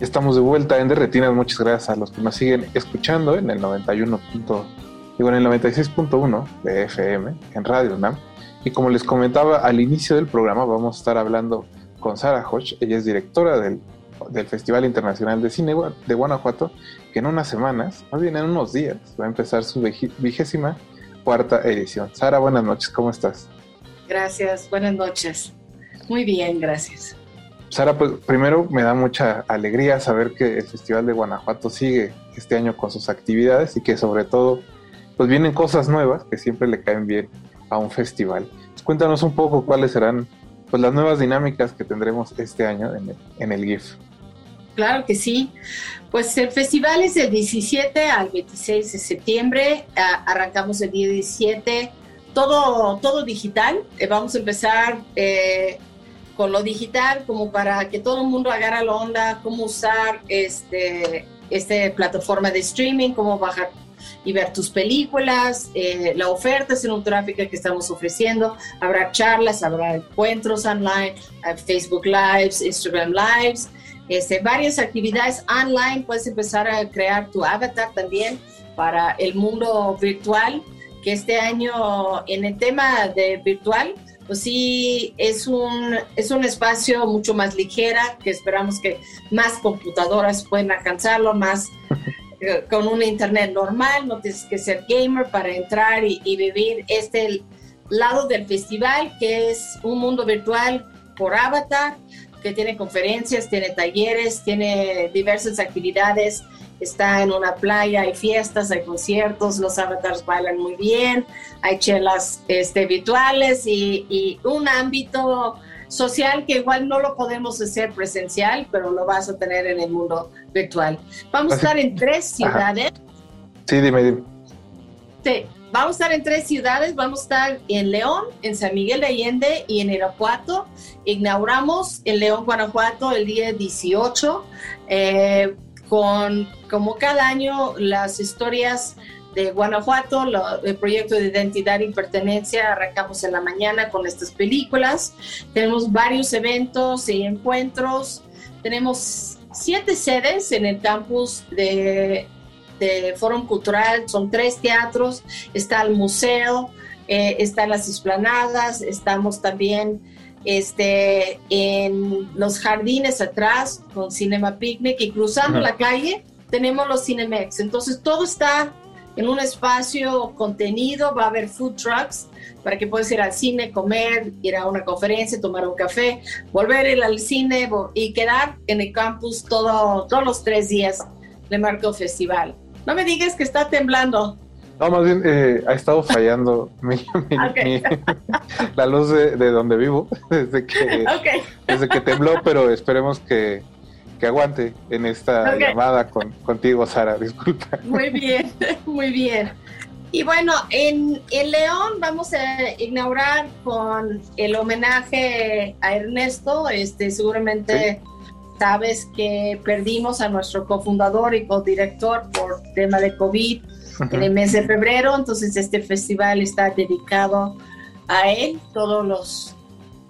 Speaker 10: Estamos de vuelta en Derretinas. Muchas gracias a los que nos siguen escuchando en el 91. Digo, en el 96.1 de FM en Radio UNAM. Y como les comentaba al inicio del programa, vamos a estar hablando con Sara Hodge. Ella es directora del, del Festival Internacional de Cine de Guanajuato, que en unas semanas, más bien en unos días, va a empezar su vigésima cuarta edición. Sara, buenas noches, ¿cómo estás?
Speaker 11: Gracias, buenas noches. Muy bien, gracias.
Speaker 10: Sara, pues primero me da mucha alegría saber que el Festival de Guanajuato sigue este año con sus actividades y que sobre todo pues vienen cosas nuevas que siempre le caen bien a un festival. Cuéntanos un poco cuáles serán pues las nuevas dinámicas que tendremos este año en el, en el GIF.
Speaker 11: Claro que sí. Pues el festival es del 17 al 26 de septiembre. arrancamos el día 17. Todo, todo digital. Eh, vamos a empezar eh, con lo digital como para que todo el mundo agarre la onda, cómo usar este, este plataforma de streaming, cómo bajar y ver tus películas, eh, la oferta cinematográfica que estamos ofreciendo. Habrá charlas, habrá encuentros online, Facebook Lives, Instagram Lives, este, varias actividades online. Puedes empezar a crear tu avatar también para el mundo virtual, que este año en el tema de virtual pues sí es un, es un espacio mucho más ligera, que esperamos que más computadoras puedan alcanzarlo, más eh, con un internet normal, no tienes que ser gamer para entrar y, vivir este lado del festival, que es un mundo virtual por avatar, que tiene conferencias, tiene talleres, tiene diversas actividades está en una playa, hay fiestas, hay conciertos, los avatars bailan muy bien, hay chelas este, virtuales y, un ámbito social que igual no lo podemos hacer presencial, pero lo vas a tener en el mundo virtual. Vamos a estar en tres ciudades.
Speaker 10: Sí, dime, dime.
Speaker 11: Sí, vamos a estar en tres ciudades, vamos a estar en León, en San Miguel de Allende y en Irapuato. Inauguramos en León, Guanajuato el día 18. Eh, con, como cada año, las historias de Guanajuato, el proyecto de identidad y pertenencia, arrancamos en la mañana con estas películas. Tenemos varios eventos y encuentros. Tenemos siete sedes en el campus de, de Fórum Cultural, son tres teatros, está el museo, eh, están las esplanadas, estamos también este, en los jardines atrás con Cinema Picnic y cruzando la calle tenemos los Cinemex. Entonces todo está en un espacio contenido, va a haber food trucks para que puedas ir al cine, comer, ir a una conferencia, tomar un café, volver a ir al cine y quedar en el campus todo, todos los tres días de Marco Festival. No me digas que está temblando.
Speaker 10: No, más bien eh, ha estado fallando la luz de, donde vivo desde que, desde que tembló, pero esperemos que, aguante en esta llamada con, contigo, Sara. Disculpa.
Speaker 11: Muy bien, muy bien. Y bueno, en, en León vamos a inaugurar con el homenaje a Ernesto. Este, seguramente sabes que perdimos a nuestro cofundador y codirector por tema de COVID en el mes de febrero, entonces este festival está dedicado a él todos los,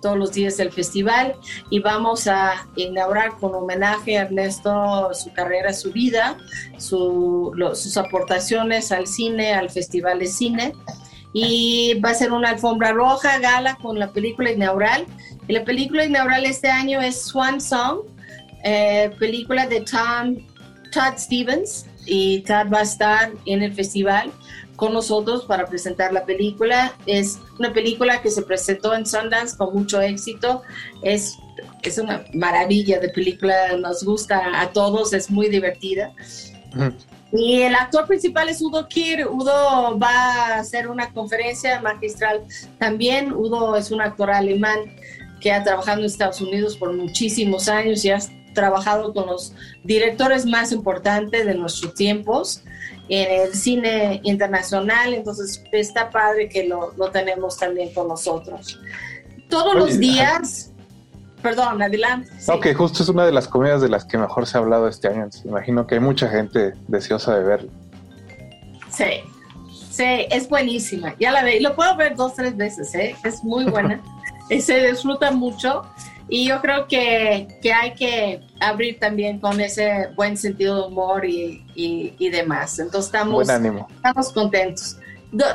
Speaker 11: todos los días del festival y vamos a inaugurar con homenaje a Ernesto su carrera, su vida, sus aportaciones al cine, al festival de cine y va a ser una alfombra roja gala con la película inaugural. Y la película inaugural este año es Swan Song, eh, película de Tom, Todd Stevens, y Tad va a estar en el festival con nosotros para presentar la película. Es una película que se presentó en Sundance con mucho éxito. Es, es una maravilla de película, nos gusta a todos, es muy divertida. Y el actor principal es Udo Kier. Udo va a hacer una conferencia magistral también. Udo es un actor alemán que ha trabajado en Estados Unidos por muchísimos años y ha trabajado con los directores más importantes de nuestros tiempos en el cine internacional, entonces está padre que lo, lo tenemos también con nosotros. Todos los días, perdón, adelante.
Speaker 10: Ok, justo es una de las comedias de las que mejor se ha hablado este año, imagino que hay mucha gente deseosa de verlo.
Speaker 11: Sí, sí, es buenísima, ya la ve, lo puedo ver dos, tres veces, ¿eh? es muy buena, se disfruta mucho Y yo creo que, que, hay que abrir también con ese buen sentido de humor y, y, demás. Entonces estamos, estamos contentos.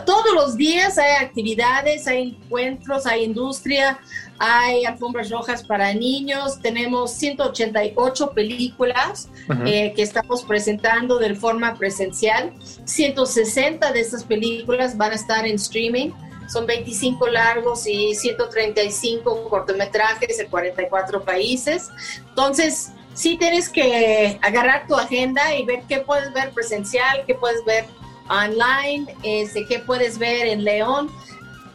Speaker 11: Todos los días hay actividades, hay encuentros, hay industria, hay alfombras rojas para niños, tenemos 188 películas eh, que estamos presentando de forma presencial, 160 de estas películas van a estar en streaming, son 25 largos y 135 cortometrajes en 44 países. Entonces, sí tienes que agarrar tu agenda y ver qué puedes ver presencial, qué puedes ver online, este, qué puedes ver en León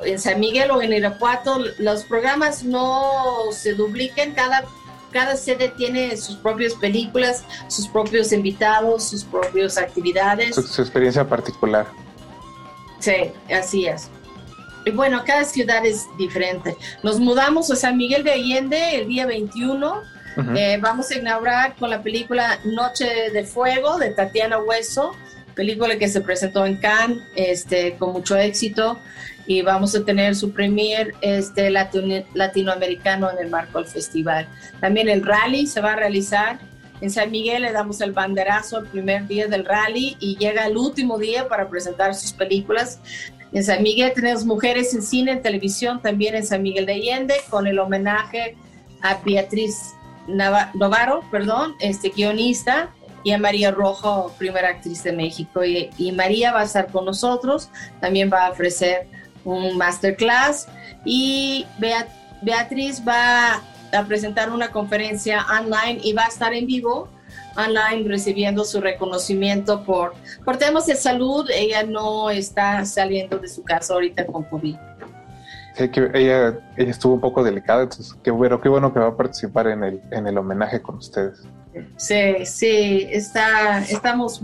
Speaker 11: en San Miguel o en Irapuato, los programas no se dupliquen, cada, cada sede tiene sus propias películas, sus propios invitados, sus propias actividades.
Speaker 10: Su, experiencia particular.
Speaker 11: Sí, así es. Y bueno, cada ciudad es diferente. Nos mudamos a San Miguel de Allende el día 21. Eh, vamos a inaugurar con la película Noche de Fuego de Tatiana Hueso, película que se presentó en Cannes este, con mucho éxito y vamos a tener su premier este, latinoamericano en el marco del festival. También el rally se va a realizar. En San Miguel le damos el banderazo el primer día del rally y llega el último día para presentar sus películas. En San Miguel tenemos mujeres en cine, en televisión, también en San Miguel de Allende, con el homenaje a Beatriz Novaro, perdón, este guionista, y a María Rojo, primera actriz de México. Y María va a estar con nosotros, también va a ofrecer un masterclass y Beatriz va a presentar una conferencia online y va a estar en vivo online recibiendo su reconocimiento por, por temas de salud. Ella no está saliendo de su casa ahorita con COVID.
Speaker 10: que ella, ella estuvo un poco delicada, entonces qué bueno, qué bueno que va a participar en el, en el homenaje con ustedes.
Speaker 11: Sí, sí, está, estamos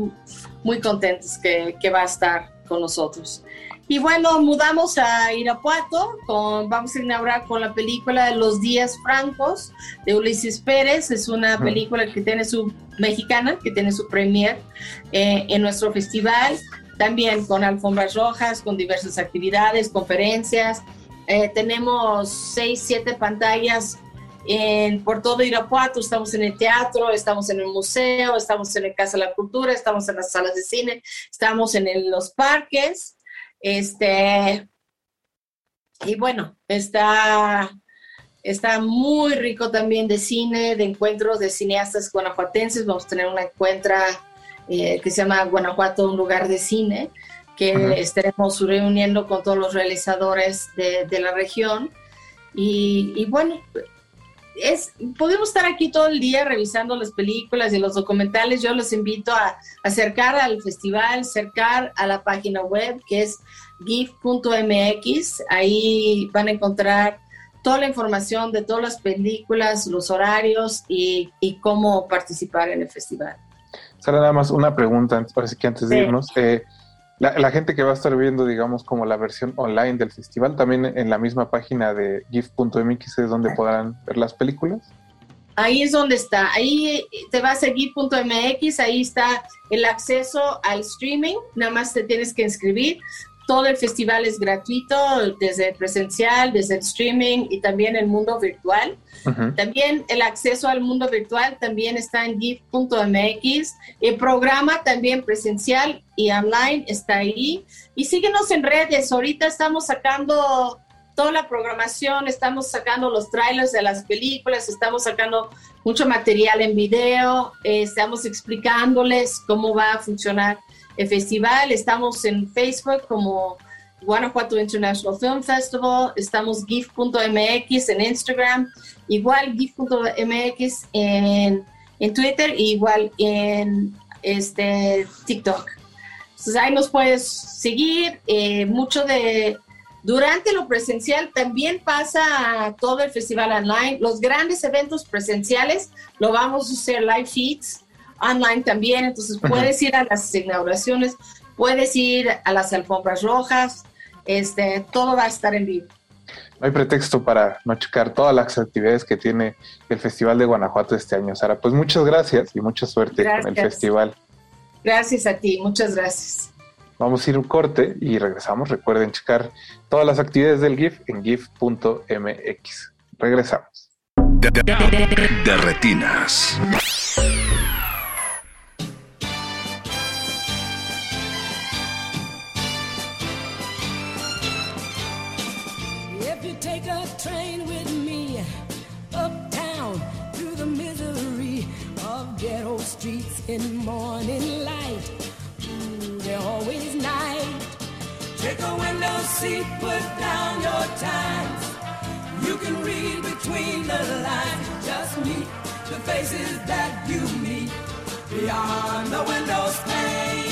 Speaker 11: muy contentos que, que va a estar con nosotros. Y bueno, mudamos a Irapuato, con, vamos a inaugurar con la película Los Días Francos de Ulises Pérez. Es una película que tiene su mexicana, que tiene su premier eh, en nuestro festival. También con alfombras rojas, con diversas actividades, conferencias. Eh, tenemos seis, siete pantallas en, por todo Irapuato. Estamos en el teatro, estamos en el museo, estamos en el Casa de la Cultura, estamos en las salas de cine, estamos en los parques. Este, y bueno, está, está muy rico también de cine, de encuentros de cineastas guanajuatenses. Vamos a tener una encuentra eh, que se llama Guanajuato, un lugar de cine, que estaremos reuniendo con todos los realizadores de, la región. Y, y, bueno, es, podemos estar aquí todo el día revisando las películas y los documentales. Yo los invito a, acercar al festival, acercar a la página web que es gif.mx. Ahí van a encontrar toda la información de todas las películas, los horarios y, cómo participar en el festival.
Speaker 10: Sara, nada más una pregunta, parece que antes de irnos. Eh, la, gente que va a estar viendo, digamos, como la versión online del festival, también en la misma página de gif.mx es donde podrán ver las películas.
Speaker 11: Ahí es donde está. Ahí te vas a gif.mx, ahí está el acceso al streaming. Nada más te tienes que inscribir. Todo el festival es gratuito, desde presencial, desde el streaming y también el mundo virtual. También el acceso al mundo virtual también está en gif.mx. El programa también presencial y online está ahí. Y síguenos en redes. Ahorita estamos sacando toda la programación, estamos sacando los trailers de las películas, estamos sacando mucho material en video, eh, estamos explicándoles cómo va a funcionar festival. Estamos en Facebook como Guanajuato International Film Festival, estamos gif.mx en Instagram, igual gif.mx en, en Twitter y igual en este TikTok. Entonces ahí nos puedes seguir. Eh, mucho de durante lo presencial también pasa todo el festival online. Los grandes eventos presenciales lo vamos a hacer live feeds online también, entonces puedes ir a las inauguraciones, puedes ir a las alfombras rojas, este, todo va a estar en vivo.
Speaker 10: No hay pretexto para no checar todas las actividades que tiene el Festival de Guanajuato este año, Sara. Pues muchas gracias y mucha suerte con el festival.
Speaker 11: Gracias a ti, muchas gracias.
Speaker 10: Vamos a ir un corte y regresamos. Recuerden checar todas las actividades del GIF en gif.mx. Regresamos.
Speaker 8: de retinas.
Speaker 12: Seat, put down your times. You can read between the lines. Just meet the faces that you meet beyond the window's pane.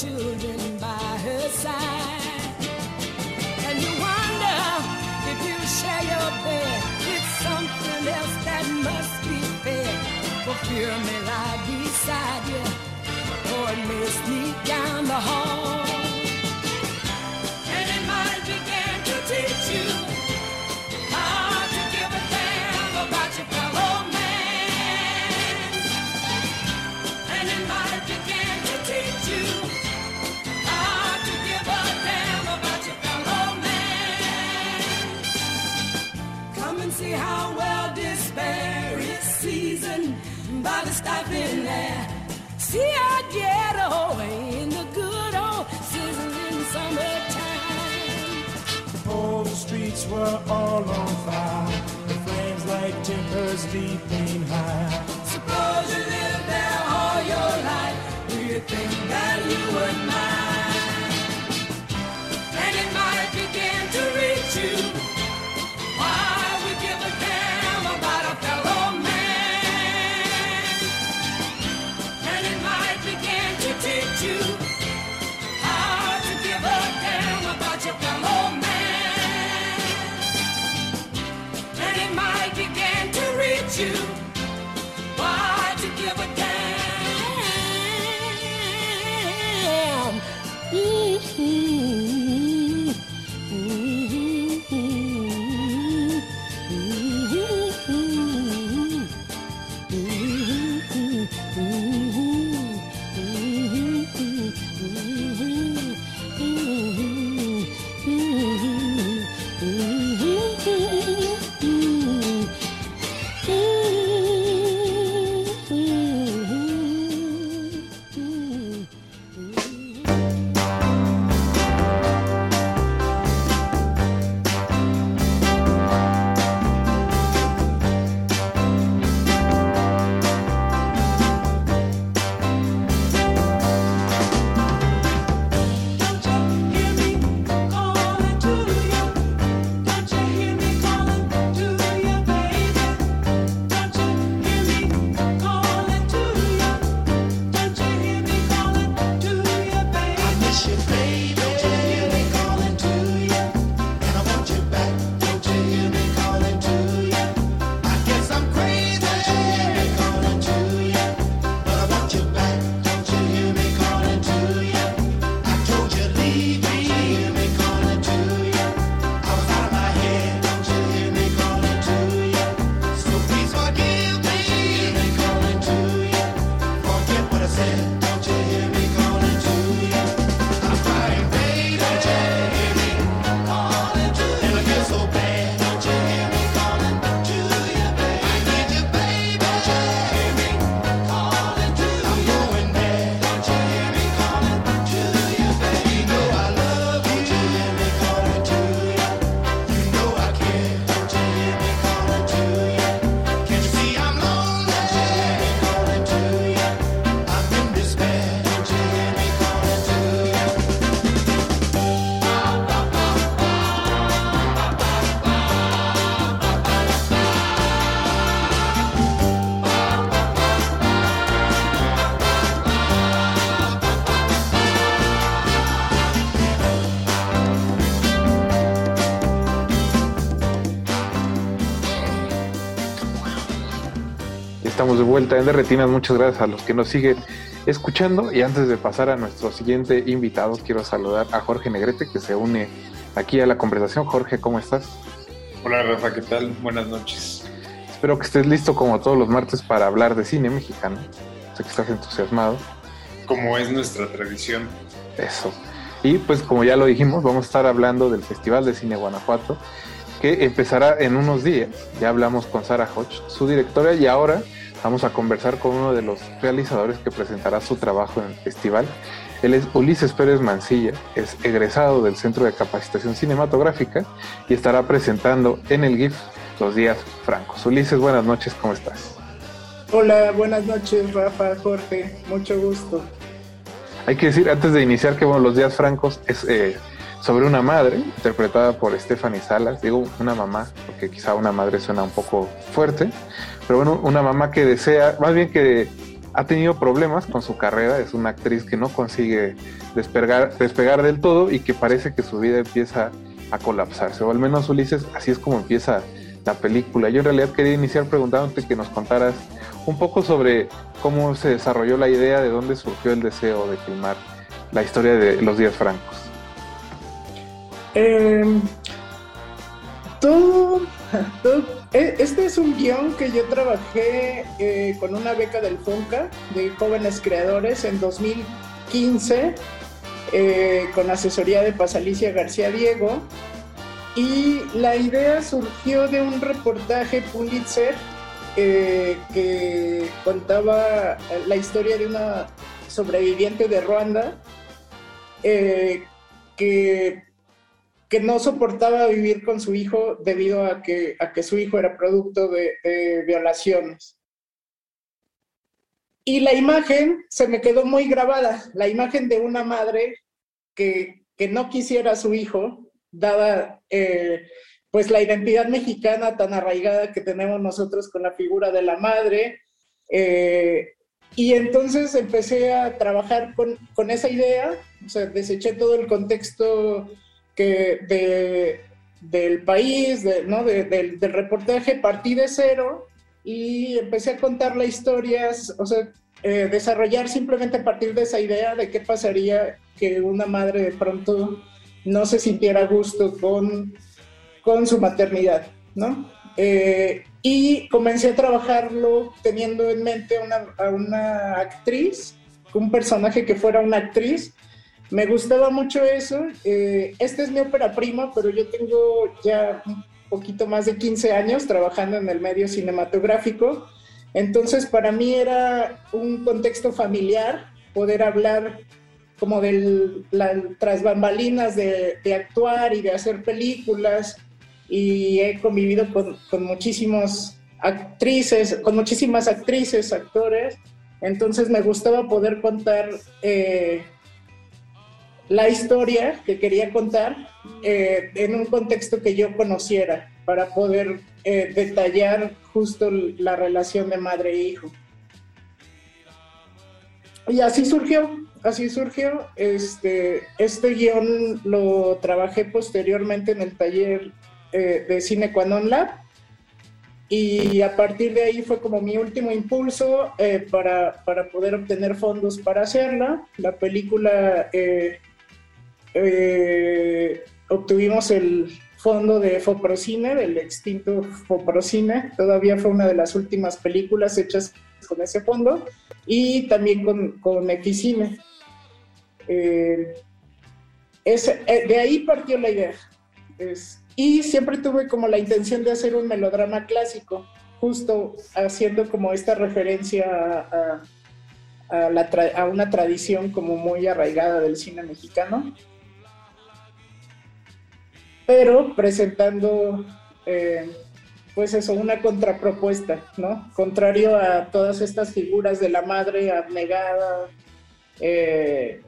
Speaker 12: Children by her side. And you wonder if you share your bed with something else that must be fair. For fear may lie beside you, or it may sneak down the hall. By the stifling air. See our ghetto in the good old sizzling summertime.
Speaker 13: Before the streets were all on fire, the flames like timbers leaping high.
Speaker 12: Suppose you lived there all your life, do you think that you would mind?
Speaker 10: Vuelta en Derretinas. Muchas gracias a los que nos siguen escuchando. Y antes de pasar a nuestro siguiente invitado, quiero saludar a Jorge Negrete, que se une aquí a la conversación. Jorge, ¿cómo estás?
Speaker 14: Hola Rafa, ¿qué tal? Buenas noches.
Speaker 10: Espero que estés listo como todos los martes para hablar de cine mexicano. Sé que estás entusiasmado.
Speaker 14: Como es nuestra tradición.
Speaker 10: Eso. Y pues como ya lo dijimos, vamos a estar hablando del Festival de Cine Guanajuato, que empezará en unos días. Ya hablamos con Sara Hodge, su directora, y ahora vamos a conversar con uno de los realizadores que presentará su trabajo en el festival. Él es Ulises Pérez Mancilla, es egresado del Centro de Capacitación Cinematográfica y estará presentando en el GIF los días francos. Ulises, buenas noches, ¿cómo estás?
Speaker 15: Hola, buenas noches, Rafa, Jorge, mucho gusto.
Speaker 10: Hay que decir, antes de iniciar, que bueno, los días francos es eh, sobre una madre, interpretada por Stephanie Salas, digo una mamá, porque quizá una madre suena un poco fuerte, pero bueno, una mamá que desea, más bien que ha tenido problemas con su carrera, es una actriz que no consigue despegar, despegar del todo y que parece que su vida empieza a colapsarse, o al menos Ulises, así es como empieza la película. Yo en realidad quería iniciar preguntándote que nos contaras un poco sobre cómo se desarrolló la idea, de dónde surgió el deseo de filmar la historia de los días francos.
Speaker 15: Eh, este es un guion que yo trabajé eh, con una beca del FUNCA de jóvenes creadores en 2015 eh, con asesoría de Pasalicia García Diego. Y la idea surgió de un reportaje Pulitzer eh, que contaba la historia de una sobreviviente de Ruanda que que no soportaba vivir con su hijo debido a que, a que su hijo era producto de, violaciones. Y la imagen se me quedó muy grabada, la imagen de una madre que, que no quisiera a su hijo, dada eh, pues la identidad mexicana tan arraigada que tenemos nosotros con la figura de la madre. Eh, y entonces empecé a trabajar con, con, esa idea, o sea, deseché todo el contexto de, del país, ¿no? del, reportaje, partí de cero y empecé a contar la historia, o sea, eh, desarrollar simplemente a partir de esa idea de qué pasaría que una madre de pronto no se sintiera a gusto con, con su maternidad, ¿no? Eh, y comencé a trabajarlo teniendo en mente una, a una actriz, un personaje que fuera una actriz, me gustaba mucho eso. Eh, esta es mi ópera prima, pero yo tengo ya un poquito más de 15 años trabajando en el medio cinematográfico. Entonces, para mí era un contexto familiar poder hablar como de las bambalinas de, actuar y de hacer películas. Y he convivido con, con muchísimos actrices, con muchísimas actrices, actores. Entonces me gustaba poder contar eh, la historia que quería contar eh, en un contexto que yo conociera para poder eh, detallar justo la relación de madre e hijo. Y así surgió, así surgió. Este, este guion lo trabajé posteriormente en el taller eh, de Cine Quanon Lab y a partir de ahí fue como mi último impulso para, para, poder obtener fondos para hacerla. La película eh, obtuvimos el fondo de Foprocine, del extinto Foprocine. Todavía fue una de las últimas películas hechas con ese fondo. Y también con, con. Eh, eh, de ahí partió la idea. y siempre tuve como la intención de hacer un melodrama clásico, justo haciendo como esta referencia a, a una tradición como muy arraigada del cine mexicano pero presentando, eh, pues eso, una contrapropuesta, ¿no? Contrario a todas estas figuras de la madre abnegada, eh,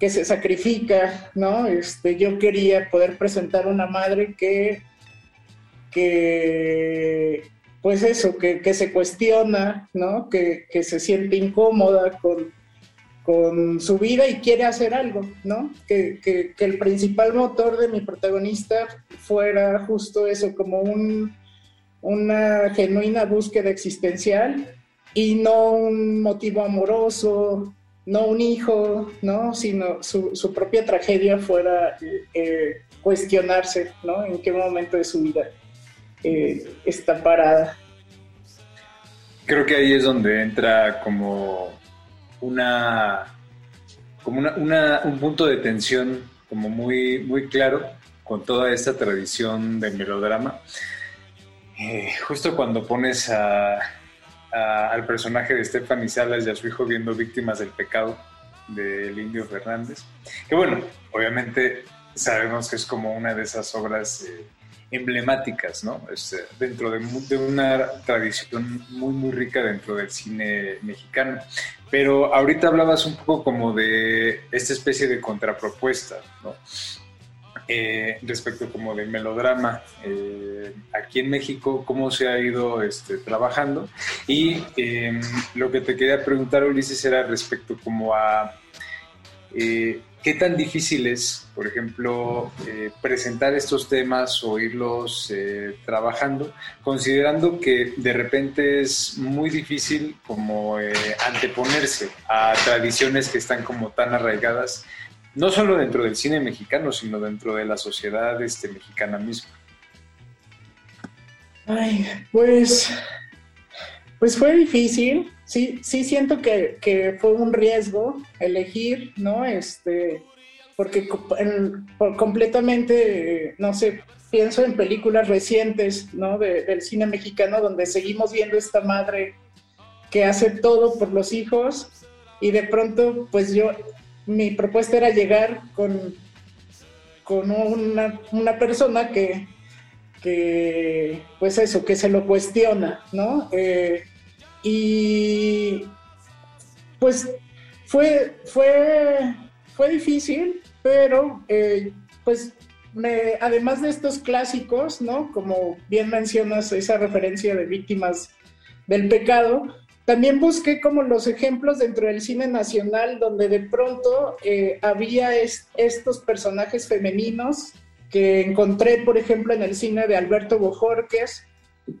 Speaker 15: que se sacrifica, ¿no? Este, yo quería poder presentar una madre que, que pues eso, que, se cuestiona, ¿no? Que, que se siente incómoda con, con su vida y quiere hacer algo, ¿no? Que, el principal motor de mi protagonista fuera justo eso, como un, una genuina búsqueda existencial y no un motivo amoroso, no un hijo, ¿no? Sino su, propia tragedia fuera eh, cuestionarse, ¿no? En qué momento de su vida eh, está parada.
Speaker 14: Creo que ahí es donde entra como una como una, un punto de tensión como muy, muy claro con toda esta tradición del melodrama. Eh, justo cuando pones al personaje de Stephanie Salas y a su hijo viendo víctimas del pecado del Indio Fernández, que bueno, obviamente sabemos que es como una de esas obras eh, emblemáticas, ¿no? Este, dentro de, una tradición muy, muy rica dentro del cine mexicano. Pero ahorita hablabas un poco como de esta especie de contrapropuesta, ¿no? Eh, respecto como del melodrama eh, aquí en México, cómo se ha ido este, trabajando. Y em, lo que te quería preguntar, Ulises, era respecto como a eh, qué tan difícil es, por ejemplo, presentar estos temas o irlos trabajando, considerando que de repente es muy difícil como anteponerse a tradiciones que están como tan arraigadas no solo dentro del cine mexicano, sino dentro de la sociedad este, mexicana misma.
Speaker 15: Ay, pues, pues fue difícil. Sí, sí siento que, fue un riesgo elegir, ¿no? Este, porque completamente, no sé, pienso en películas recientes, ¿no? del cine mexicano donde seguimos viendo esta madre que hace todo por los hijos y de pronto, pues yo mi propuesta era llegar con, con una, persona que, pues eso, que se lo cuestiona, ¿no? Eh, y pues fue, fue, fue difícil, pero eh, pues me, además de estos clásicos, ¿no? Como bien mencionas esa referencia de víctimas del pecado, también busqué como los ejemplos dentro del cine nacional donde de pronto eh, había estos personajes femeninos que encontré, por ejemplo, en el cine de Alberto Bojorques,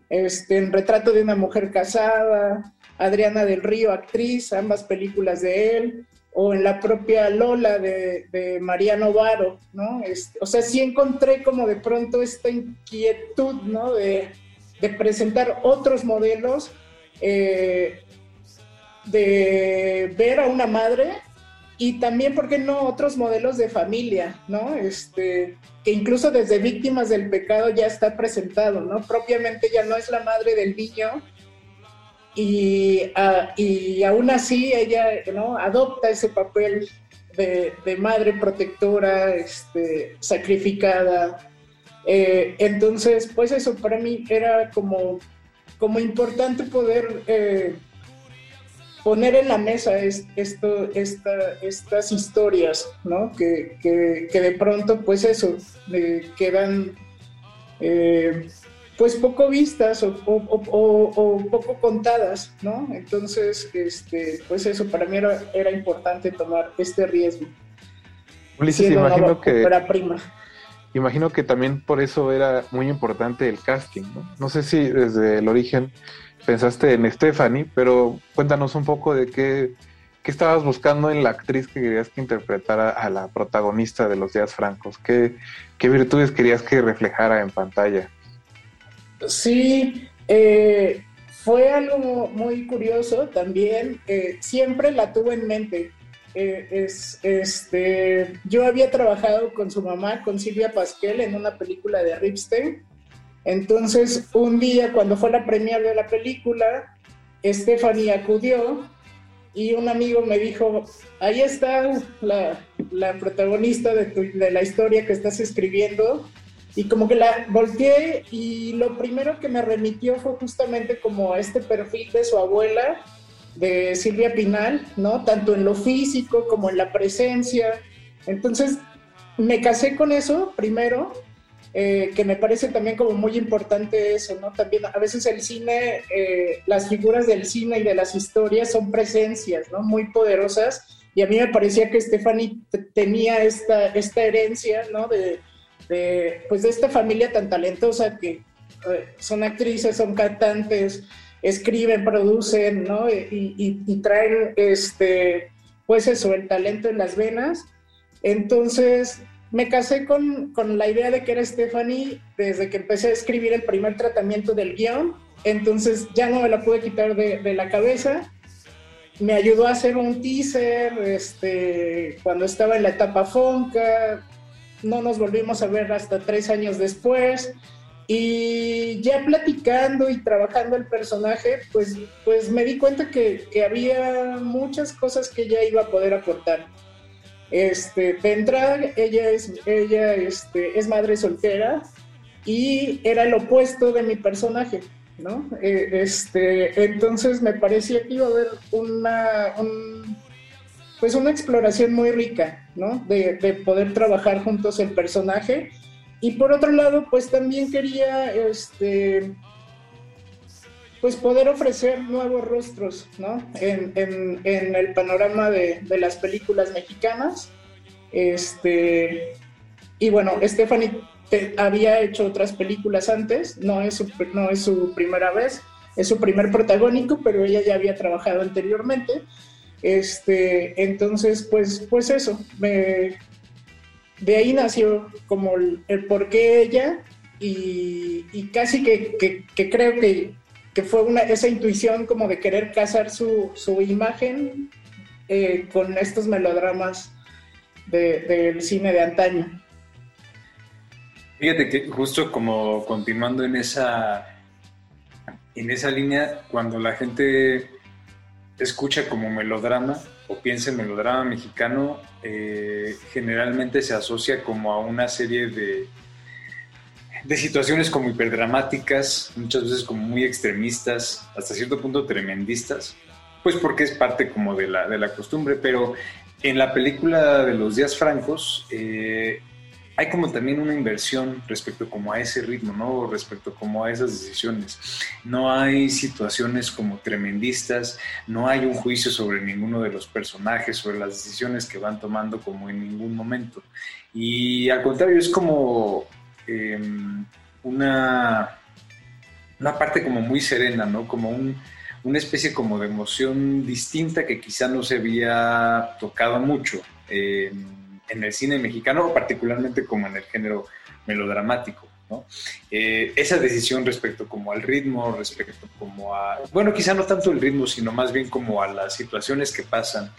Speaker 15: este, en Retrato de una mujer casada, Adriana del Río, actriz, ambas películas de él, o en la propia Lola de, Mariano Varo, ¿no? Este, o sea, sí encontré como de pronto esta inquietud, ¿no? De, presentar otros modelos eh, de ver a una madre y también, ¿por qué no?, otros modelos de familia, ¿no? Este, que incluso desde víctimas del pecado ya está presentado, ¿no? Propiamente ya no es la madre del niño y, y aún así ella, ¿no?, adopta ese papel de, madre protectora, este, sacrificada. Eh, entonces, pues eso para mí era como como importante poder eh, poner en la mesa esto, estas historias, ¿no? Que, de pronto, pues eso, quedan eh, pues poco vistas o, poco contadas, ¿no? Entonces, este, pues eso, para mí era, importante tomar este riesgo.
Speaker 10: Ulises, imagino que... Prima imagino que también por eso era muy importante el casting, ¿no? No sé si desde el origen pensaste en Stephanie, pero cuéntanos un poco de qué, qué estabas buscando en la actriz que querías que interpretara a la protagonista de los días francos. ¿Qué, qué virtudes querías que reflejara en pantalla?
Speaker 15: Sí, eh, fue algo muy curioso también. Siempre la tuve en mente. Eh, es, este, yo había trabajado con su mamá, con Silvia Pasquel, en una película de Ripstein. Entonces, un día, cuando fue la premiere de la película, Stephanie acudió y un amigo me dijo, ahí está la, la protagonista de, de la historia que estás escribiendo. Y como que la volteé y lo primero que me remitió fue justamente como este perfil de su abuela, de Silvia Pinal, ¿no? Tanto en lo físico como en la presencia. Entonces, me casé con eso primero, eh, que me parece también como muy importante eso, ¿no? También a veces el cine, eh, las figuras del cine y de las historias son presencias, ¿no? Muy poderosas. Y a mí me parecía que Stephanie tenía esta, esta herencia, ¿no? De, de, pues de esta familia tan talentosa que eh, son actrices, son cantantes, escriben, producen, ¿no? Y, y, traen, este, pues eso, el talento en las venas. Entonces, me casé con, con, la idea de que era Stephanie desde que empecé a escribir el primer tratamiento del guion, entonces ya no me la pude quitar de, de la cabeza. Me ayudó a hacer un teaser este, cuando estaba en la etapa Fonca, no nos volvimos a ver hasta tres años después. Y ya platicando y trabajando el personaje, pues, pues me di cuenta que, que había muchas cosas que ella iba a poder aportar. Este, de entrada, ella es, ella este, es madre soltera y era el opuesto de mi personaje, ¿no? Eh, este, entonces me parecía que iba a haber una, pues una exploración muy rica, ¿no? De, de poder trabajar juntos el personaje y por otro lado, pues también quería, este, pues poder ofrecer nuevos rostros, ¿no? En, el panorama de, las películas mexicanas. Este, y bueno, Stephanie había hecho otras películas antes, no es, su, no es su primera vez, es su primer protagónico, pero ella ya había trabajado anteriormente. Este, entonces, pues, pues eso, me, de ahí nació como el, por qué ella y, casi que, creo que, fue una, esa intuición como de querer casar su, imagen eh, con estos melodramas del cine de antaño.
Speaker 14: Fíjate que justo como continuando en esa, en esa línea, cuando la gente escucha como melodrama o piensa en melodrama mexicano, eh, generalmente se asocia como a una serie de, de situaciones como hiperdramáticas, muchas veces como muy extremistas, hasta cierto punto tremendistas, pues porque es parte como de la, de la costumbre, pero en la película de los días francos, eh, hay como también una inversión respecto como a ese ritmo, ¿no? Respecto como a esas decisiones. No hay situaciones como tremendistas, no hay un juicio sobre ninguno de los personajes, sobre las decisiones que van tomando como en ningún momento. Y al contrario, es como em, una, una parte como muy serena, ¿no? Como una especie como de emoción distinta que quizá no se había tocado mucho. Eh, en el cine mexicano, particularmente como en el género melodramático. ¿no? Eh, esa decisión respecto como al ritmo, respecto como a, bueno, quizá no tanto el ritmo, sino más bien como a las situaciones que pasan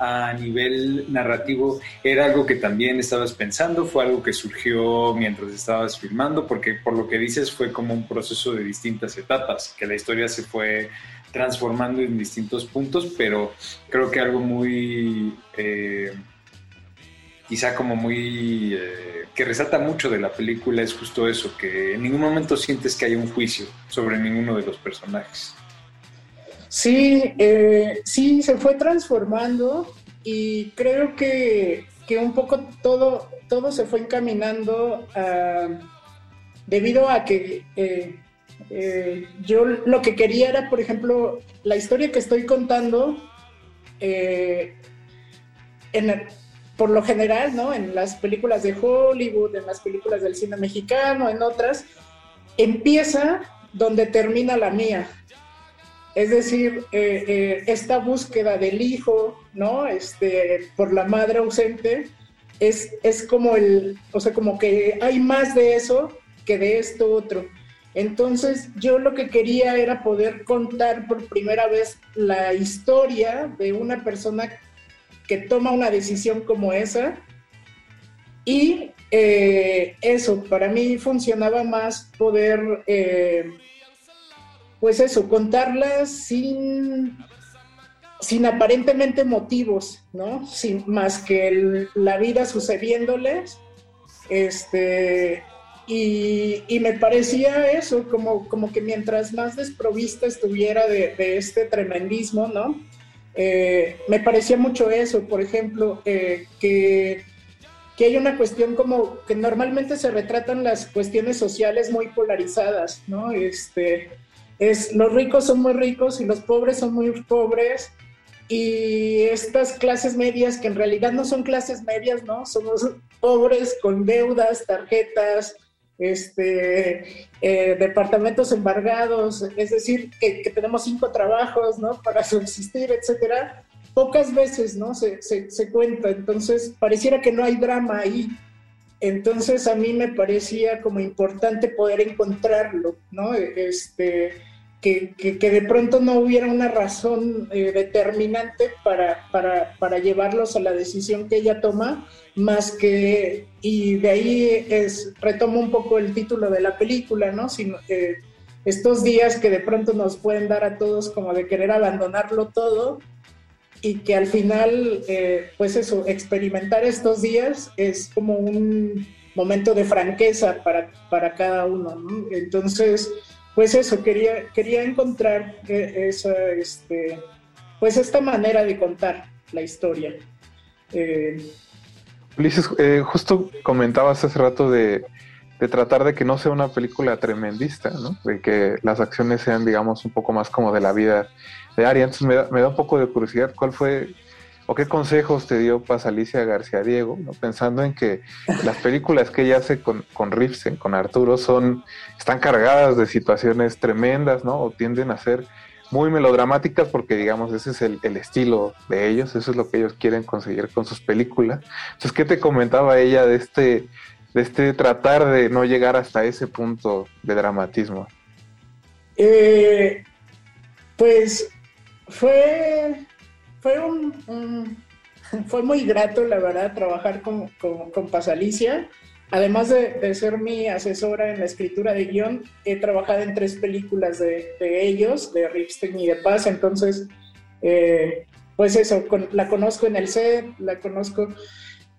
Speaker 14: a nivel narrativo, era algo que también estabas pensando, fue algo que surgió mientras estabas filmando, porque por lo que dices fue como un proceso de distintas etapas, que la historia se fue transformando en distintos puntos, pero creo que algo muy... Eh, quizá como muy... Eh, que resalta mucho de la película es justo eso, que en ningún momento sientes que hay un juicio sobre ninguno de los personajes.
Speaker 15: Sí, eh, sí, se fue transformando y creo que, un poco todo, todo se fue encaminando debido a que eh, yo lo que quería era, por ejemplo, la historia que estoy contando, por lo general, ¿no? En las películas de Hollywood, en las películas del cine mexicano, en otras, empieza donde termina la mía. Es decir, eh, eh, esta búsqueda del hijo, ¿no? Este, por la madre ausente, es, es como el, o sea, como que hay más de eso que de esto otro. Entonces, yo lo que quería era poder contar por primera vez la historia de una persona que toma una decisión como esa. Y eh, eso, para mí funcionaba más poder, pues eso, contarlas sin, sin aparentemente motivos, ¿no? Sin, más que la vida sucediéndoles. Este, y, me parecía eso, como, como que mientras más desprovista estuviera de, de este tremendismo, ¿no? Eh, me parecía mucho eso, por ejemplo, eh, que, que, hay una cuestión como que normalmente se retratan las cuestiones sociales muy polarizadas, ¿no? Este, es, los ricos son muy ricos y los pobres son muy pobres y estas clases medias que en realidad no son clases medias, ¿no? Somos pobres con deudas, tarjetas, este, eh, departamentos embargados, es decir, que, tenemos cinco trabajos, ¿no? Para subsistir, etcétera. Pocas veces, ¿no? Se, se, se cuenta, entonces pareciera que no hay drama ahí. Entonces a mí me parecía como importante poder encontrarlo, ¿no? Este, que, de pronto no hubiera una razón eh, determinante para, para, para, llevarlos a la decisión que ella toma, más que, y de ahí es, retomo un poco el título de la película, ¿no? Sino, eh, estos días que de pronto nos pueden dar a todos como de querer abandonarlo todo y que al final, eh, pues eso, experimentar estos días es como un momento de franqueza para, para cada uno, ¿no? Entonces, pues eso, quería, quería encontrar e, esa, este, pues esta manera de contar la historia.
Speaker 10: Eh, Ulises, eh, justo comentabas hace rato de, tratar de que no sea una película tremendista, ¿no? De que las acciones sean, digamos, un poco más como de la vida de Ari. Entonces me da, me da un poco de curiosidad, ¿cuál fue o qué consejos te dio Paz Alicia García Diego, pensando en que las películas que ella hace con, con con Arturo, son, están cargadas de situaciones tremendas, ¿no? O tienden a ser muy melodramáticas porque, digamos, ese es el, estilo de ellos, eso es lo que ellos quieren conseguir con sus películas. Entonces, ¿qué te comentaba ella de este, de este tratar de no llegar hasta ese punto de dramatismo?
Speaker 15: Eh, pues fue fue un, fue muy grato, la verdad, trabajar con, con, Pasalicia. Además de, ser mi asesora en la escritura de guion, he trabajado en tres películas de, ellos, de Ripstein y de Paz, entonces, eh, pues eso, la conozco en el set, la conozco.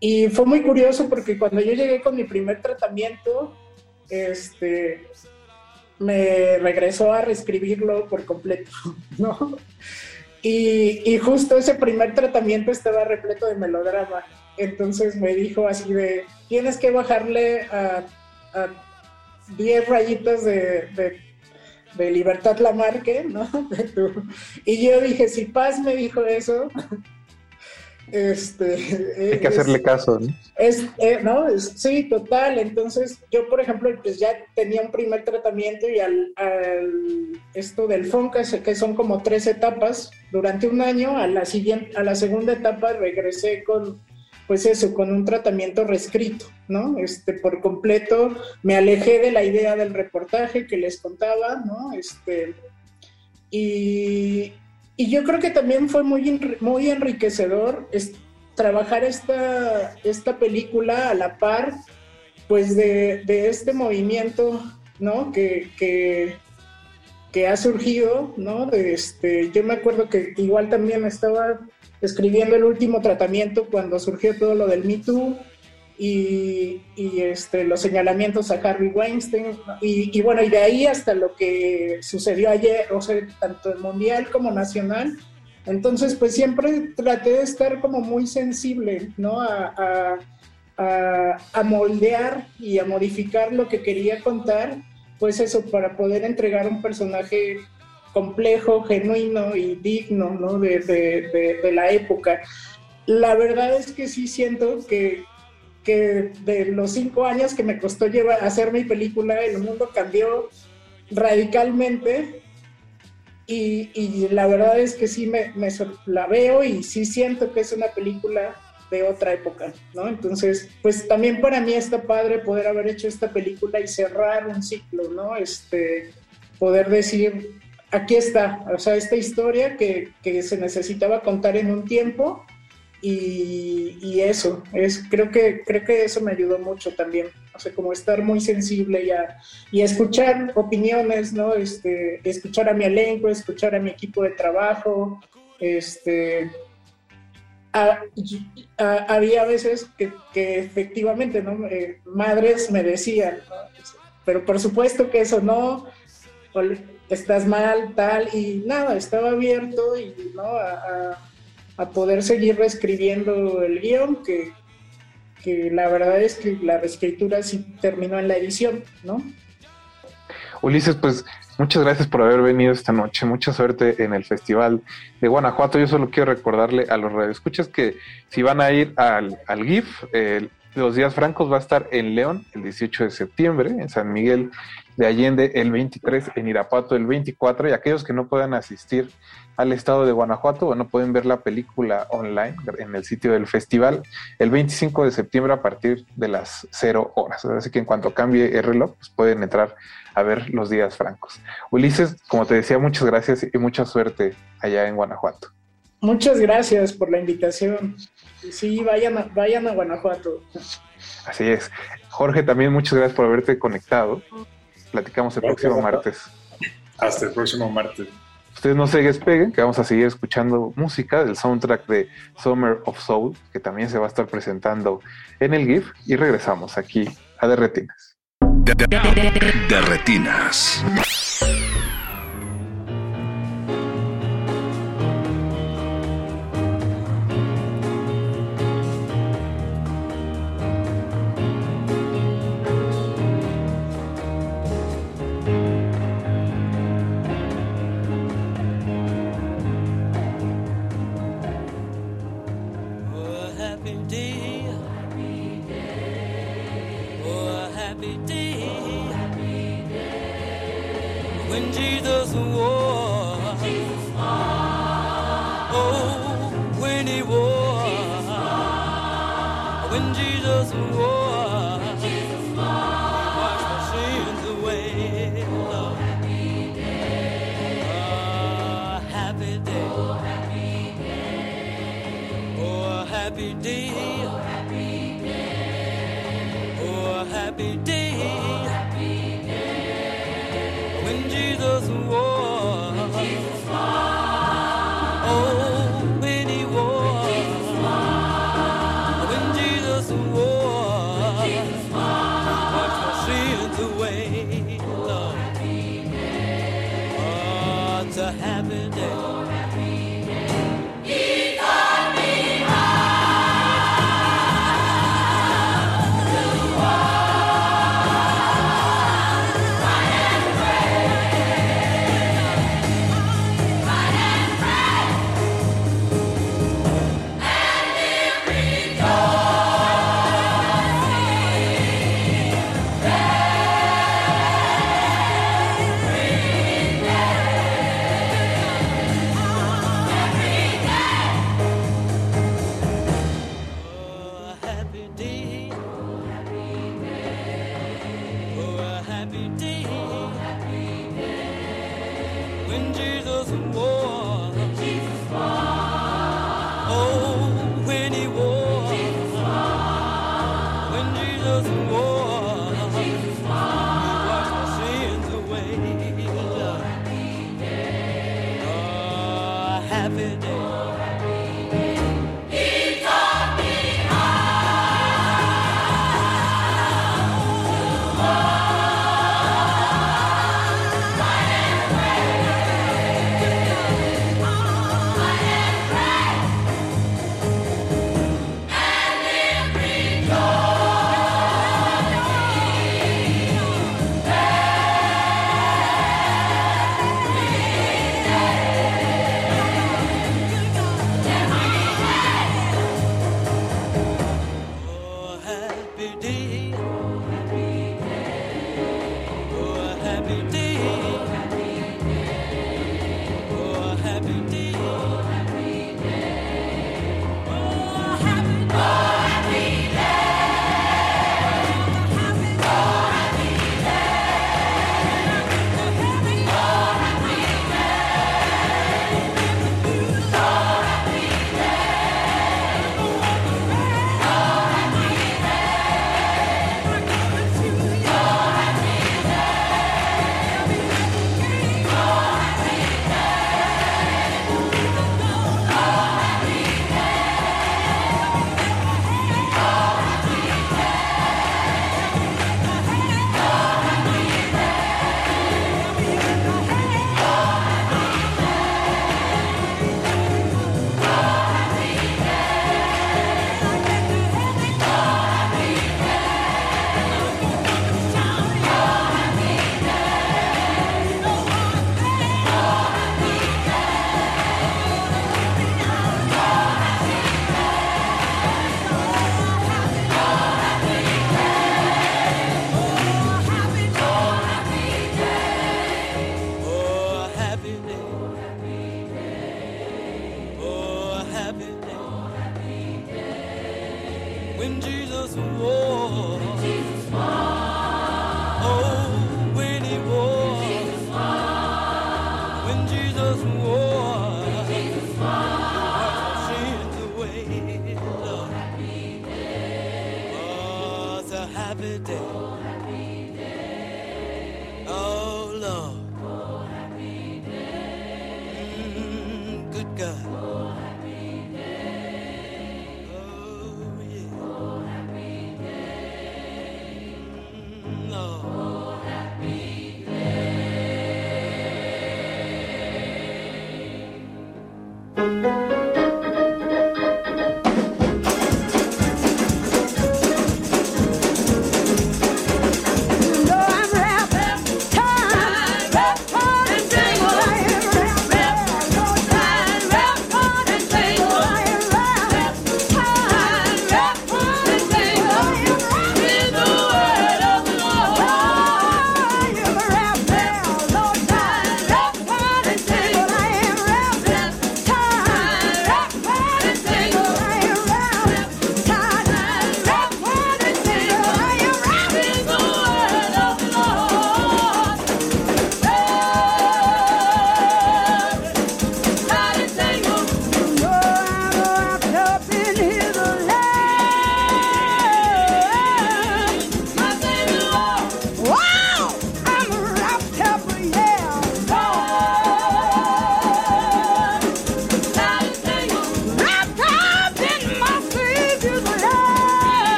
Speaker 15: Y fue muy curioso porque cuando yo llegué con mi primer tratamiento, este, me regresó a reescribirlo por completo, ¿no? Y, justo ese primer tratamiento estaba repleto de melodrama. Entonces me dijo así de, tienes que bajarle a, 10 rayitas de, de, Libertad Lamarque, ¿no? Y yo dije, si Paz me dijo eso, este,
Speaker 10: Hay que hacerle caso, ¿no?
Speaker 15: Es, eh, ¿no? sí, total. Entonces, yo, por ejemplo, pues ya tenía un primer tratamiento y al, esto del FONCA, que son como tres etapas, durante un año, a la, siguiente, a la segunda etapa regresé con, pues eso, con un tratamiento reescrito, ¿no? Este, por completo, me alejé de la idea del reportaje que les contaba, ¿no? Este, y, y yo creo que también fue muy, muy enriquecedor trabajar esta, esta película a la par, pues de, este movimiento, ¿no? Que, que, ha surgido, ¿no? De este, yo me acuerdo que igual también estaba escribiendo el último tratamiento cuando surgió todo lo del Me Too, y, este, los señalamientos a Harvey Weinstein, y, bueno, y de ahí hasta lo que sucedió ayer, o sea, tanto mundial como nacional. Entonces, pues siempre traté de estar como muy sensible, ¿no? A, a, moldear y a modificar lo que quería contar, pues eso, para poder entregar un personaje complejo, genuino y digno, ¿no? De, de, de la época. La verdad es que sí siento que, que de los cinco años que me costó llevar, hacer mi película, el mundo cambió radicalmente y, la verdad es que sí me, la veo y sí siento que es una película de otra época, ¿no? Entonces, pues también para mí está padre poder haber hecho esta película y cerrar un ciclo, ¿no? Este, poder decir, aquí está, o sea, esta historia que, que se necesitaba contar en un tiempo y, eso, es, creo, que, creo que eso me ayudó mucho también, o sea, como estar muy sensible y, a, y escuchar opiniones, ¿no? Este, escuchar a mi elenco, escuchar a mi equipo de trabajo, este, había veces que, efectivamente, ¿no? Eh, madres me decían, pero por supuesto que eso no, estás mal, tal, y nada, estaba abierto y, ¿no? a a poder seguir reescribiendo el guion, que, que la verdad es que la reescritura sí terminó en la edición, ¿no?
Speaker 10: Ulises, pues muchas gracias por haber venido esta noche. Mucha suerte en el Festival de Guanajuato. Yo solo quiero recordarle a los radioescuchas que si van a ir al, al GIF, los días francos va a estar en León el 18 de septiembre, en San Miguel de Allende el 23, en Irapuato el 24, y aquellos que no puedan asistir al estado de Guanajuato, bueno, pueden ver la película online en el sitio del festival el 25 de septiembre a partir de las 0 horas. Así que en cuanto cambie el reloj, pues pueden entrar a ver los días francos. Ulises, como te decía, muchas gracias y mucha suerte allá en Guanajuato.
Speaker 15: Muchas gracias por la invitación. Sí, vayan a, vayan a Guanajuato.
Speaker 10: Así es. Jorge, también muchas gracias por haberte conectado. Platicamos el próximo martes.
Speaker 14: Hasta el próximo martes.
Speaker 10: Ustedes no se despeguen, que vamos a seguir escuchando música del soundtrack de Summer of Soul, que también se va a estar presentando en el GIF, y regresamos aquí a Derretinas.
Speaker 16: Esa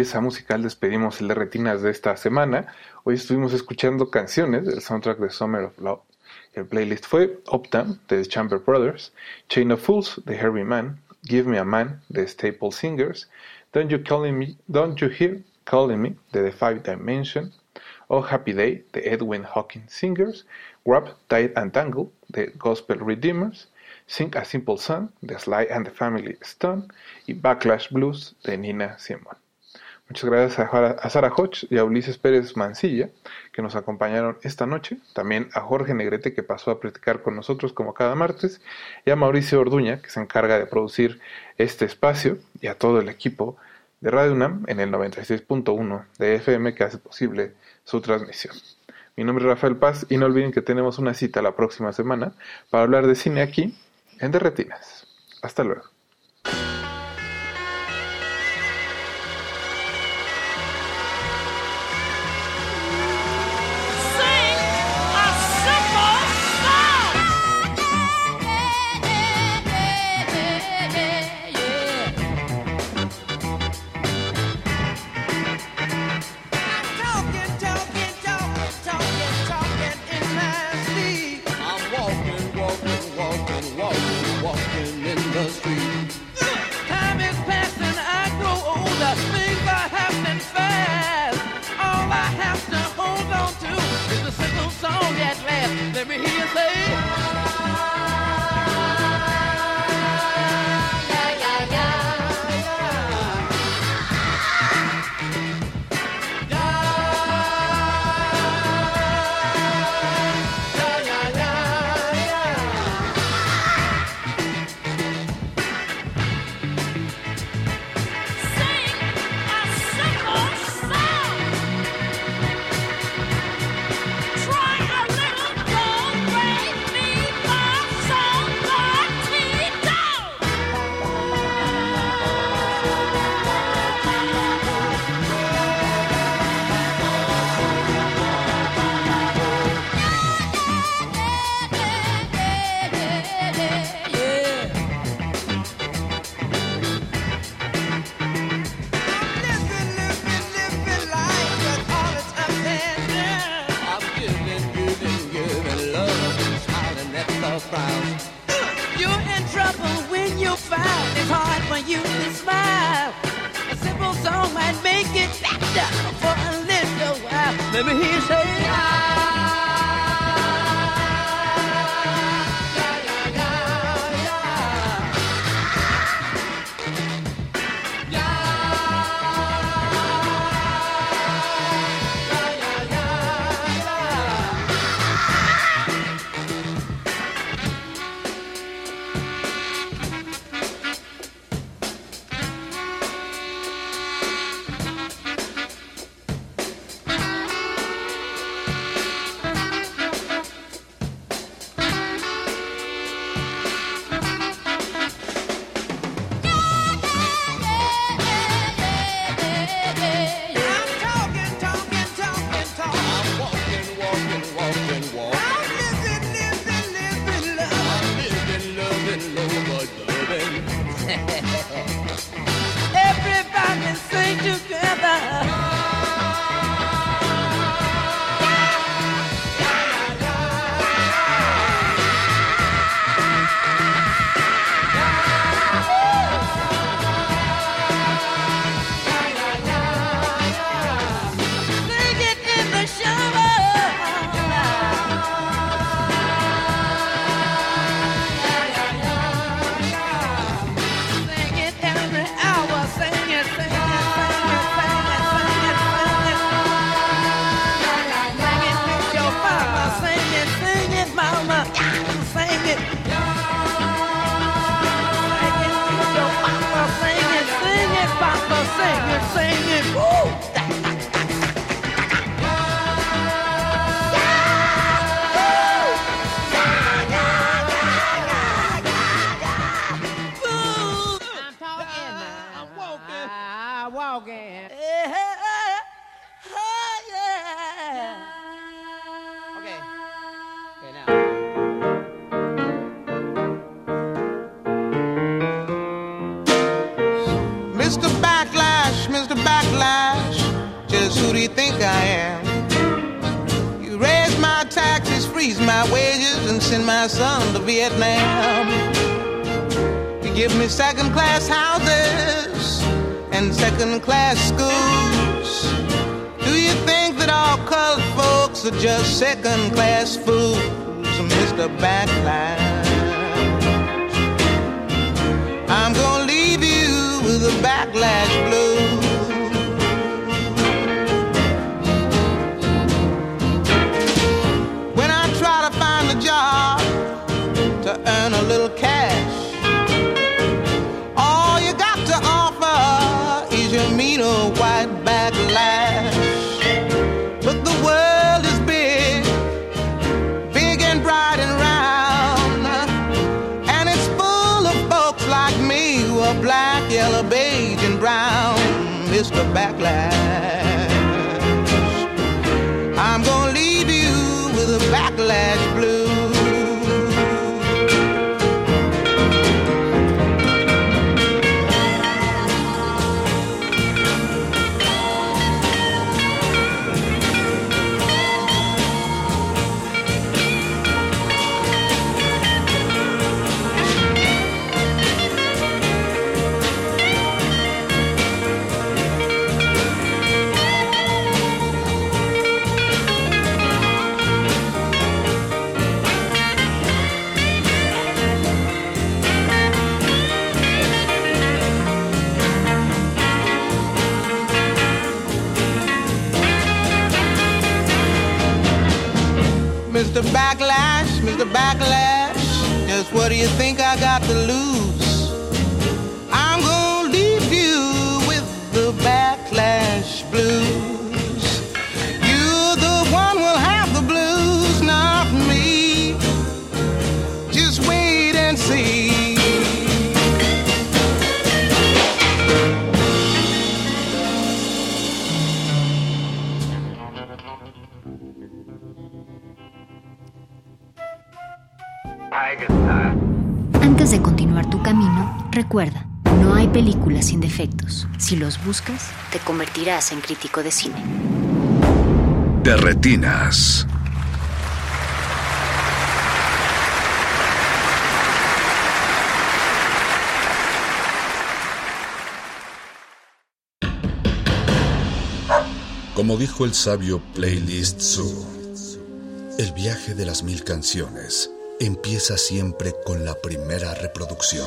Speaker 16: pieza musical despedimos el de Retinas de esta semana. Hoy estuvimos escuchando canciones del soundtrack de Summer of Love. El playlist fue Uptown de The Chamber Brothers, Chain of Fools de Herbie Mann, Give Me a Man de Staple Singers, Don't You, Calling me, Don't you Hear Calling Me de The Five Dimension, Oh Happy Day de Edwin Hawkins Singers, Grab, Tight and Tangle de Gospel Redeemers, Sing a Simple Song de Sly and the Family Stone y Backlash Blues de Nina Simone. Muchas gracias a, Sara Hodge y a Ulises Pérez Mancilla que nos acompañaron esta noche. También a Jorge Negrete que pasó a practicar con nosotros como cada martes. Y a Mauricio Orduña que se encarga de producir este espacio. Y a todo el equipo de Radio UNAM en el 96.1 de FM que hace posible su transmisión. Mi nombre es Rafael Paz y no olviden que tenemos una cita la próxima semana para hablar de cine aquí en Derretinas. Hasta luego.
Speaker 17: Deacon Brown, Mr. Backlash. I'm gonna leave you with a backlash blue. Mr. Backlash, Mr. Backlash. Just what do you think I got to lose?
Speaker 9: Recuerda, no hay películas sin defectos. Si los buscas, te convertirás en crítico de cine.
Speaker 18: De retinas. Como dijo el sabio Playlist Zoo, el viaje de las mil canciones empieza siempre con la primera reproducción.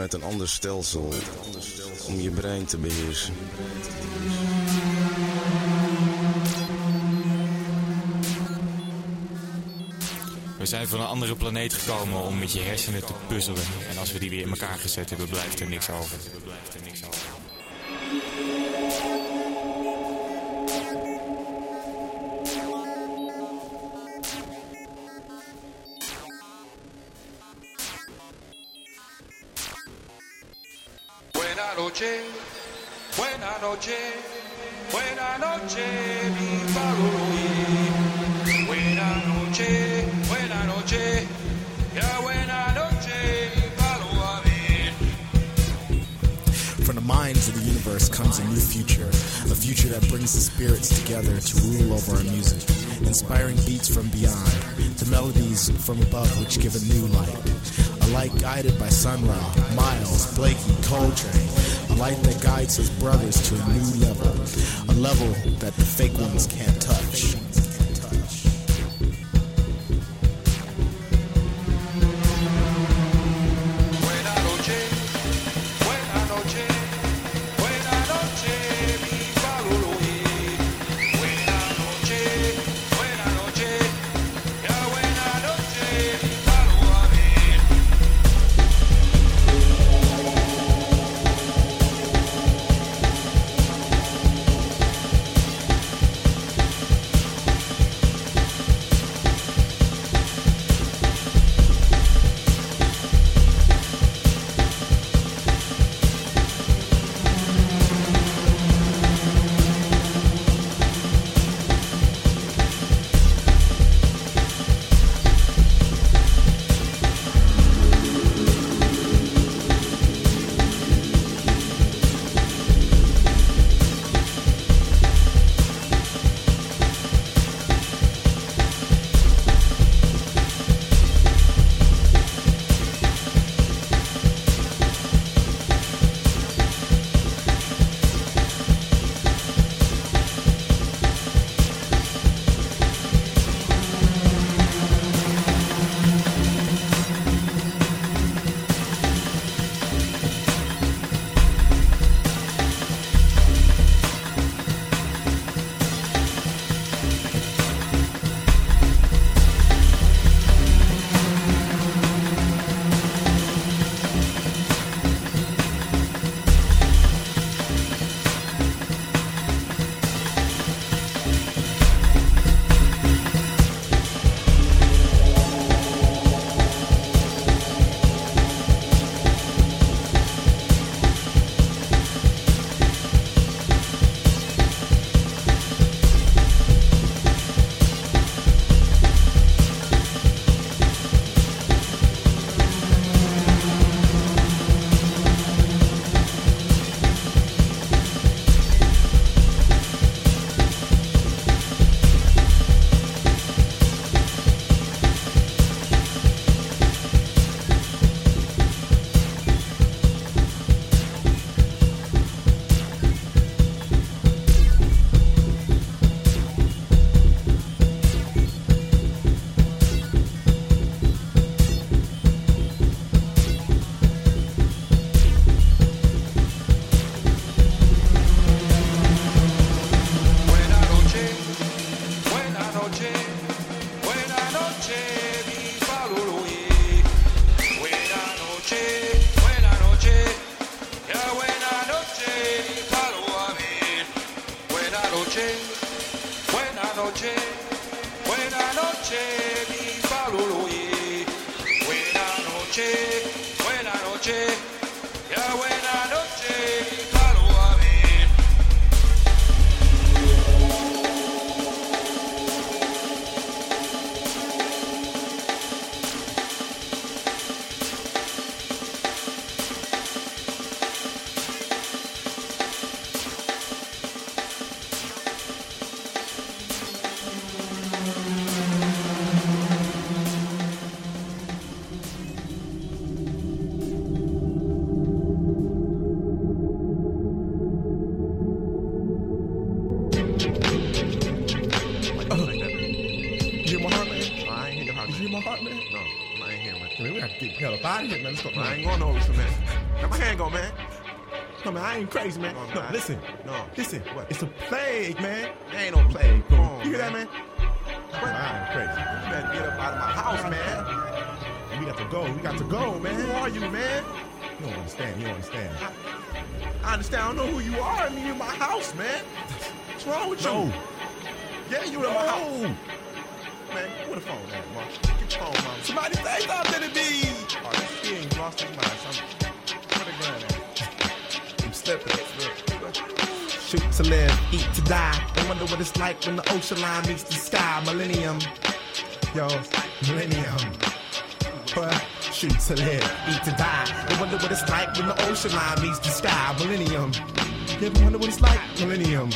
Speaker 19: met een ander stelsel om je brein te beheersen.
Speaker 20: We zijn van een andere planeet gekomen om met je hersenen te puzzelen. En als we die weer in elkaar gezet hebben, blijft er niks over.
Speaker 21: From beyond, to melodies from above which give a new light. A light guided by Sun Ra, Miles, Blakey, Coltrane, a light that guides his brothers
Speaker 22: crazy, man.
Speaker 23: No,
Speaker 22: No,
Speaker 23: man.
Speaker 22: listen.
Speaker 23: No.
Speaker 22: Listen.
Speaker 23: What?
Speaker 22: It's a plague, man.
Speaker 23: There ain't no plague. Come on,
Speaker 22: You hear that,
Speaker 23: man.
Speaker 22: man? I ain't crazy.
Speaker 23: You better get up out of my house, man.
Speaker 22: We got to go. We got to go, man.
Speaker 23: Who are you, man?
Speaker 22: You don't understand. You don't understand.
Speaker 23: I understand. I don't know who you are. I mean, you're in my house, man. What's wrong with you?
Speaker 22: No.
Speaker 23: Yeah, die. I wonder what it's like when the ocean line meets the sky. Millennium. Yo, millennium. What? Shoot to live, eat to die. I wonder what it's like when the ocean line meets the sky. Millennium. You ever wonder what it's like? Millennium.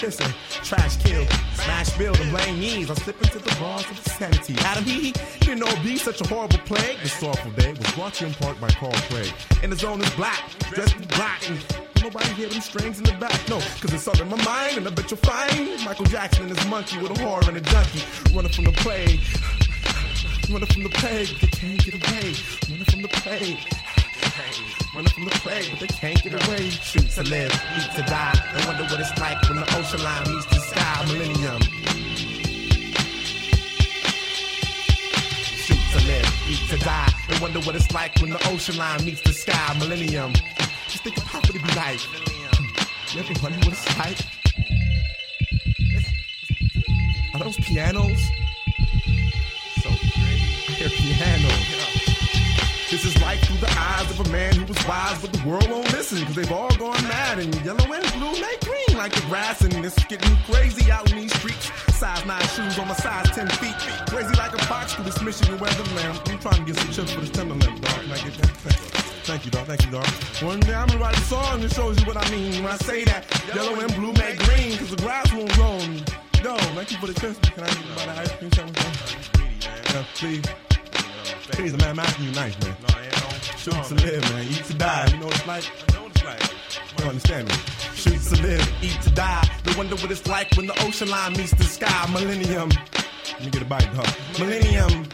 Speaker 23: Listen, trash kill, smash build, and blame knees. I slip into the bars of insanity. Adam, he, didn't know be such a horrible plague. This sorrowful day was brought to you in part by Carl Craig. And the zone is black, dressed in black, and nobody hear them strings in the back. No, cause it's all in my mind, and I bet you'll find Michael Jackson and his monkey with a whore and a junkie running from the plague. Running from the plague, they can't get away. Running from the plague. Running from the plague, but they can't get away. Shoot to live, eat to die. I wonder what it's like when the ocean line meets the sky. Millennium. Shoot to live, eat to die. I wonder what it's like when the ocean line meets the sky. Millennium. Just think of how would it be like. Ever wonder what it's like? Are those pianos? So I hear pianos. This is life through the eyes of a man who was wise, but the world won't listen because they've all gone mad. And yellow and blue make green like the grass, and it's getting crazy out in these streets. Size 9 shoes on my size 10 feet. Crazy like a fox through this Michigan weather, man. I'm trying to get some chips for this Timberland, dog. Can I get that? Thank you. Dog. Thank you, dog. One day I'm gonna write a song that shows you what I mean when I say that yellow and blue make green because the grass won't grow. Yo, thank you for the chips. Can I about an ice cream sandwich? Yeah, please. Please, man, I'm asking you nice, man. Shoot to live, man. Eat to die. You know what it's like? I know what it's like. You don't understand me. Shoot to live, eat to die. They wonder what it's like when the ocean line meets the sky. Millennium. Let me get a bite, dog. Millennium.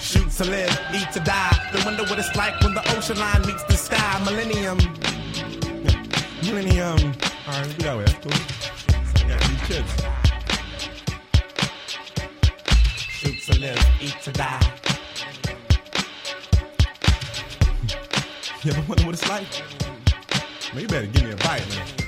Speaker 23: Shoot to live, eat to die. They wonder what it's like when the ocean line meets the sky. Millennium. Millennium. All right, we got it. That's cool. I got these chips. To live, eat to die. You ever wonder what it's like? Man, you better give me a bite, man.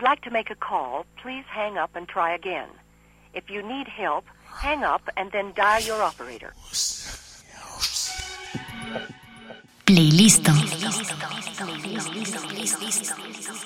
Speaker 24: You'd like to make a call, please hang up and try again. If you need help, hang up and then dial your operator.
Speaker 9: Playlisto.
Speaker 17: Thank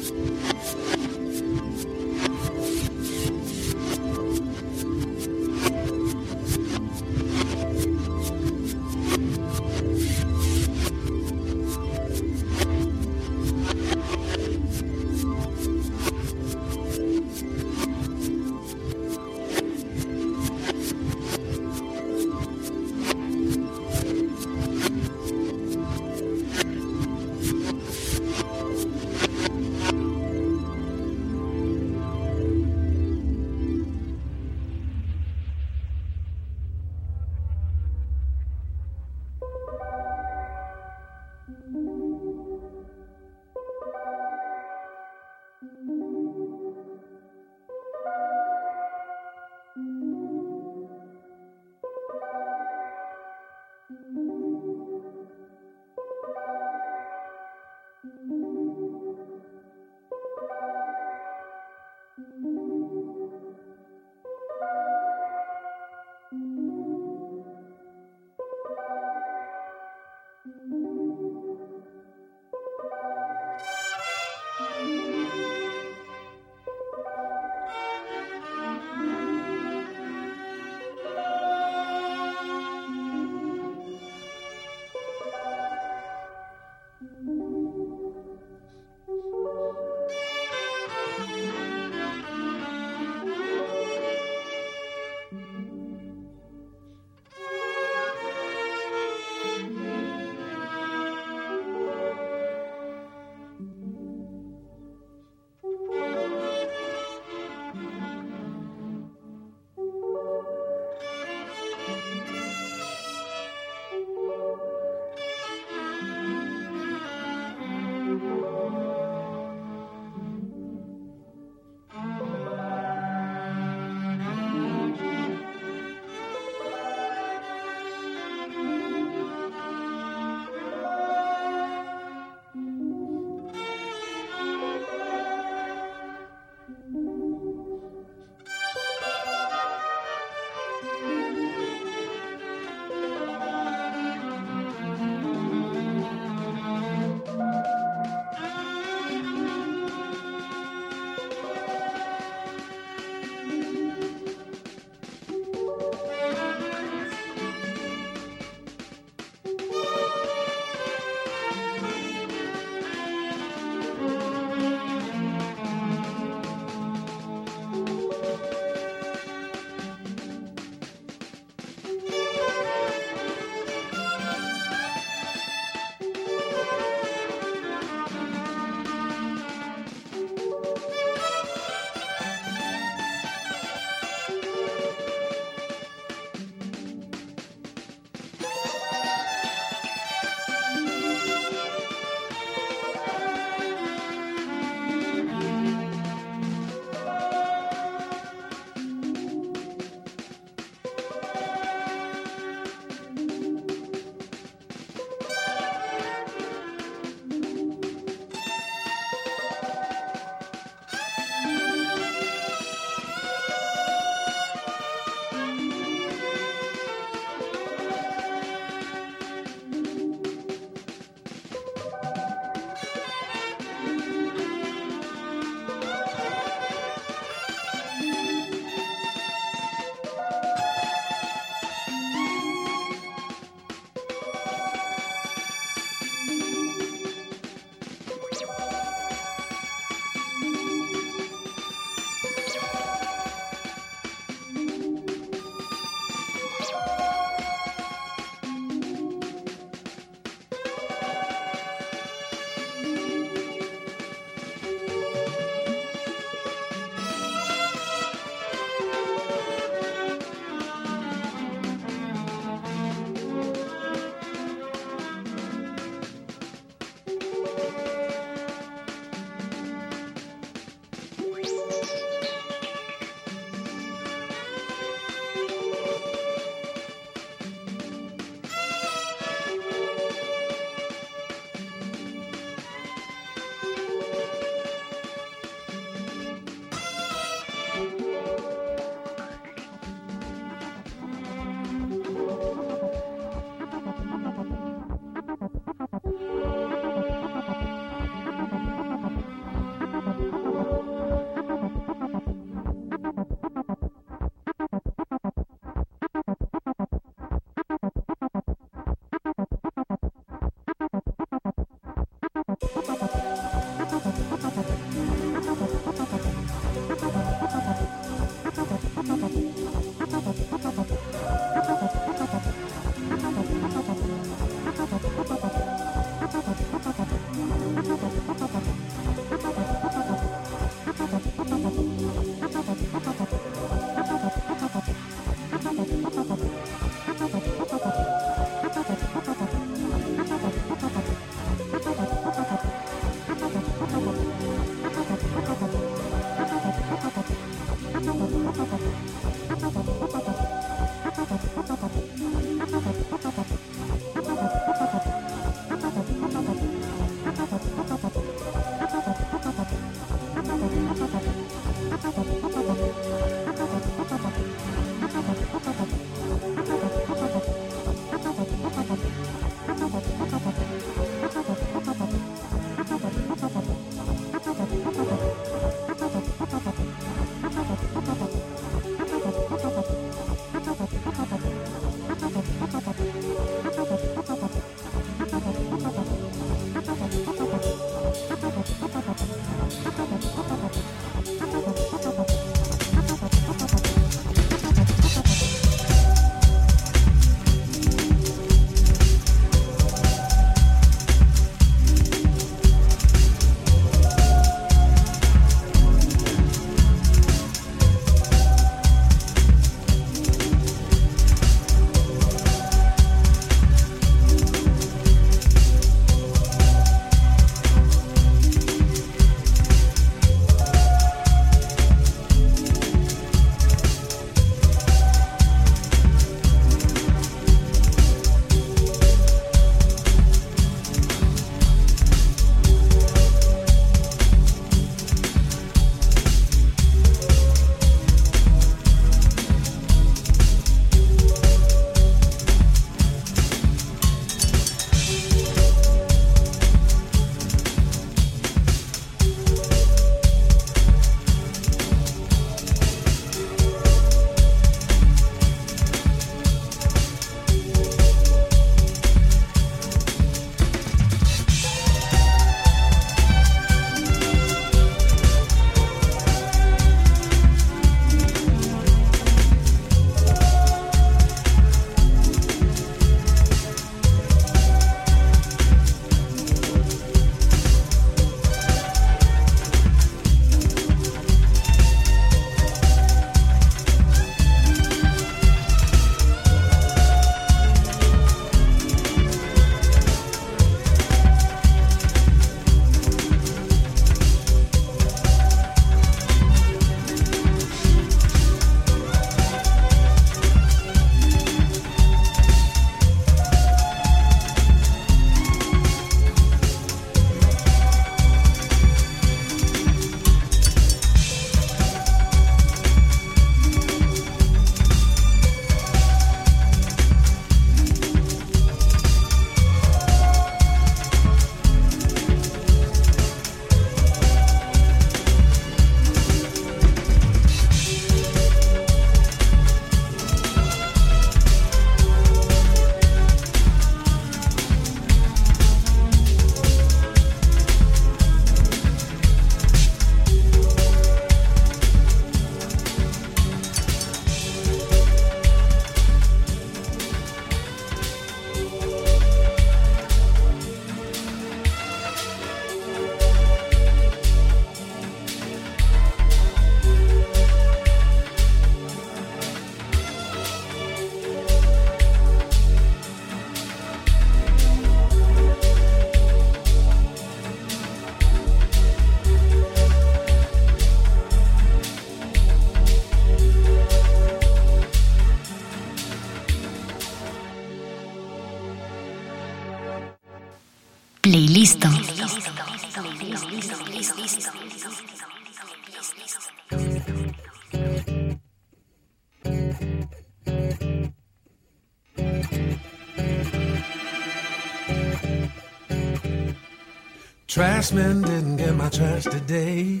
Speaker 13: Trashman didn't get my trash today.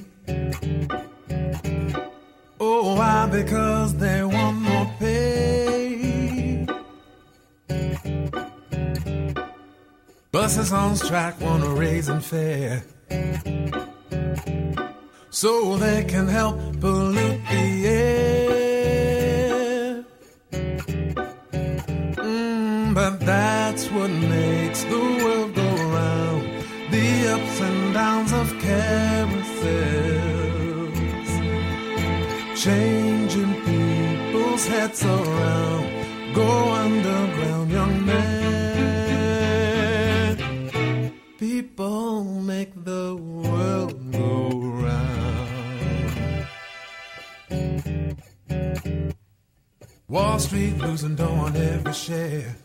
Speaker 13: Oh, why? Because they want more pay. Buses on strike want to raise and fare. So they can help pollute the downs of carousels, changing people's heads around. Go underground, young man. People make the world go round. Wall Street losing dough on every share.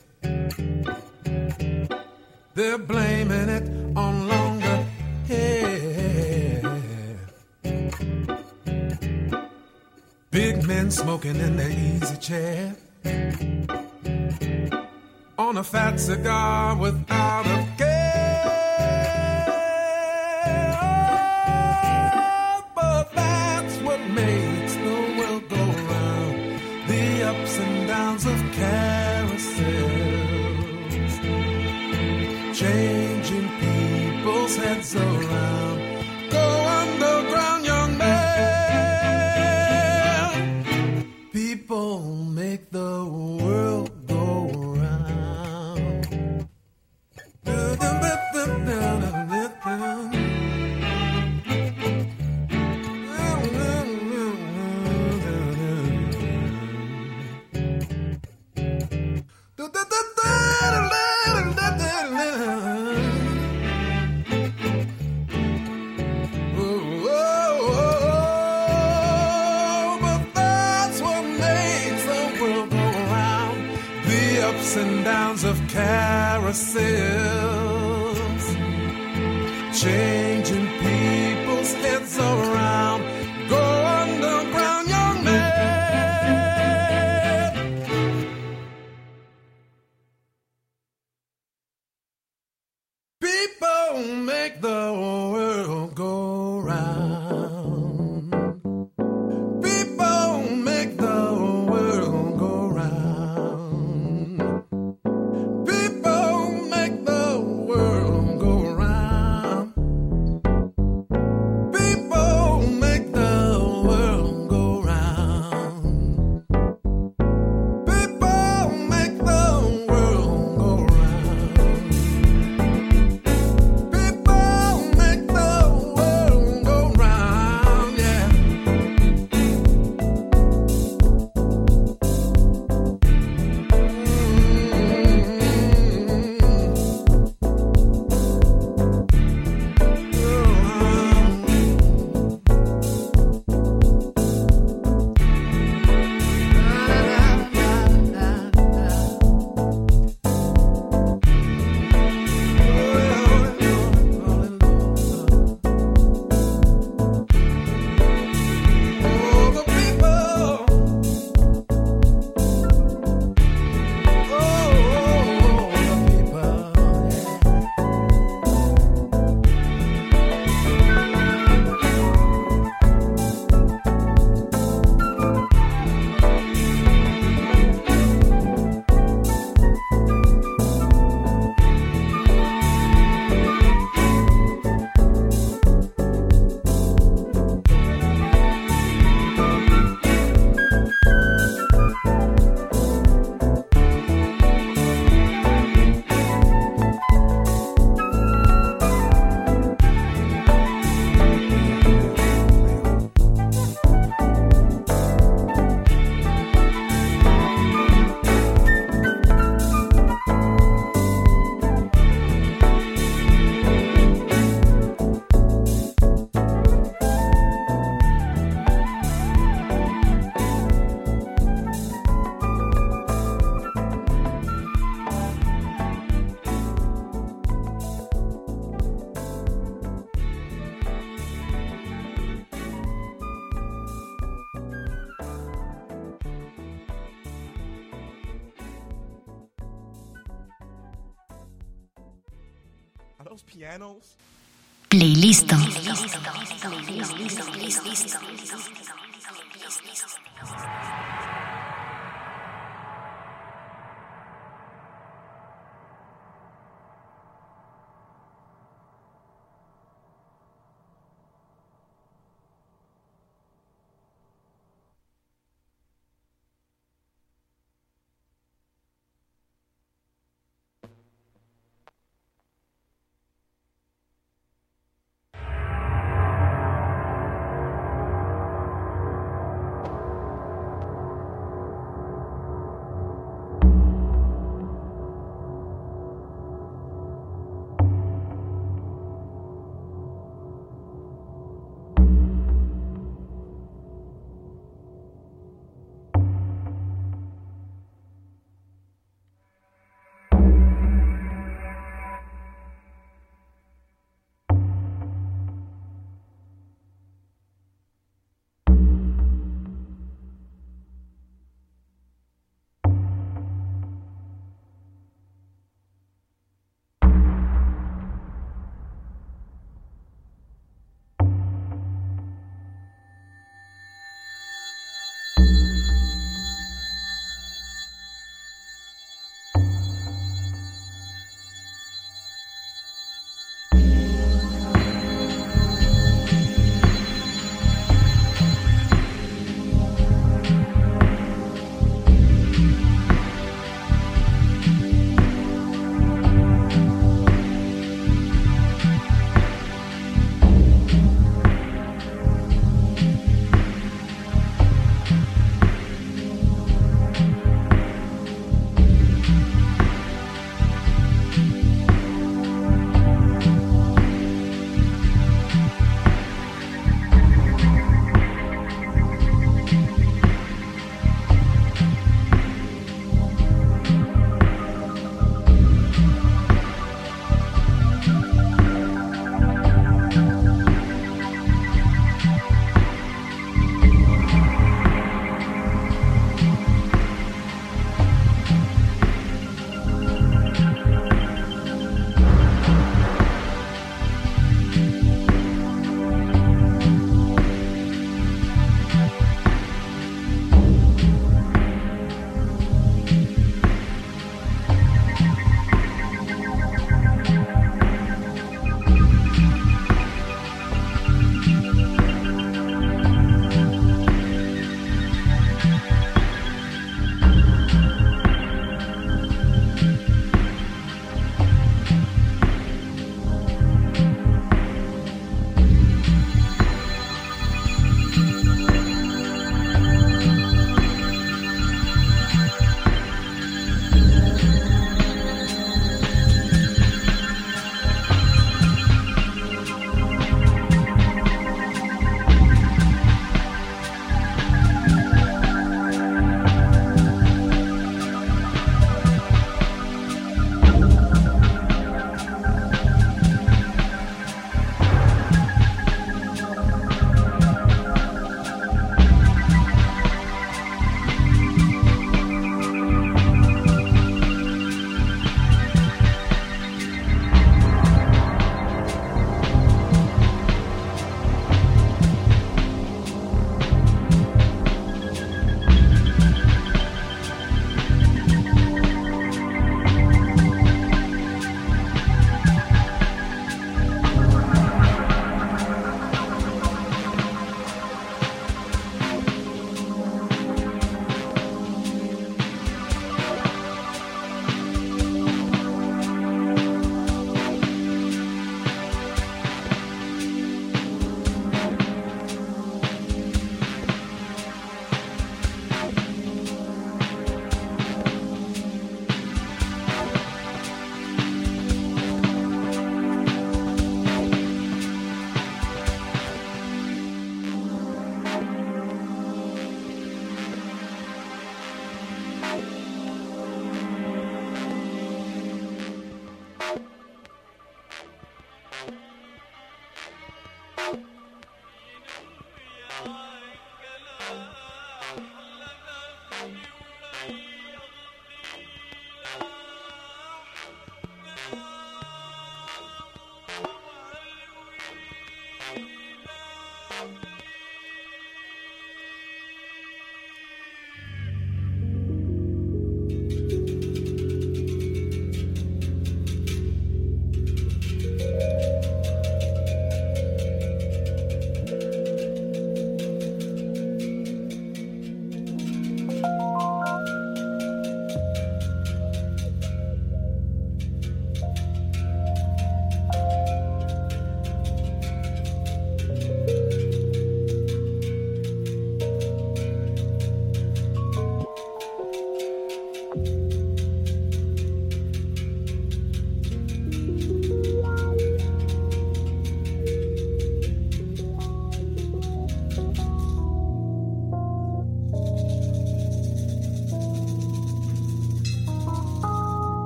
Speaker 13: rocking in the easy chair on a fat cigar without a care. But that's what makes the world go round the ups and downs of
Speaker 25: care.
Speaker 8: résistance.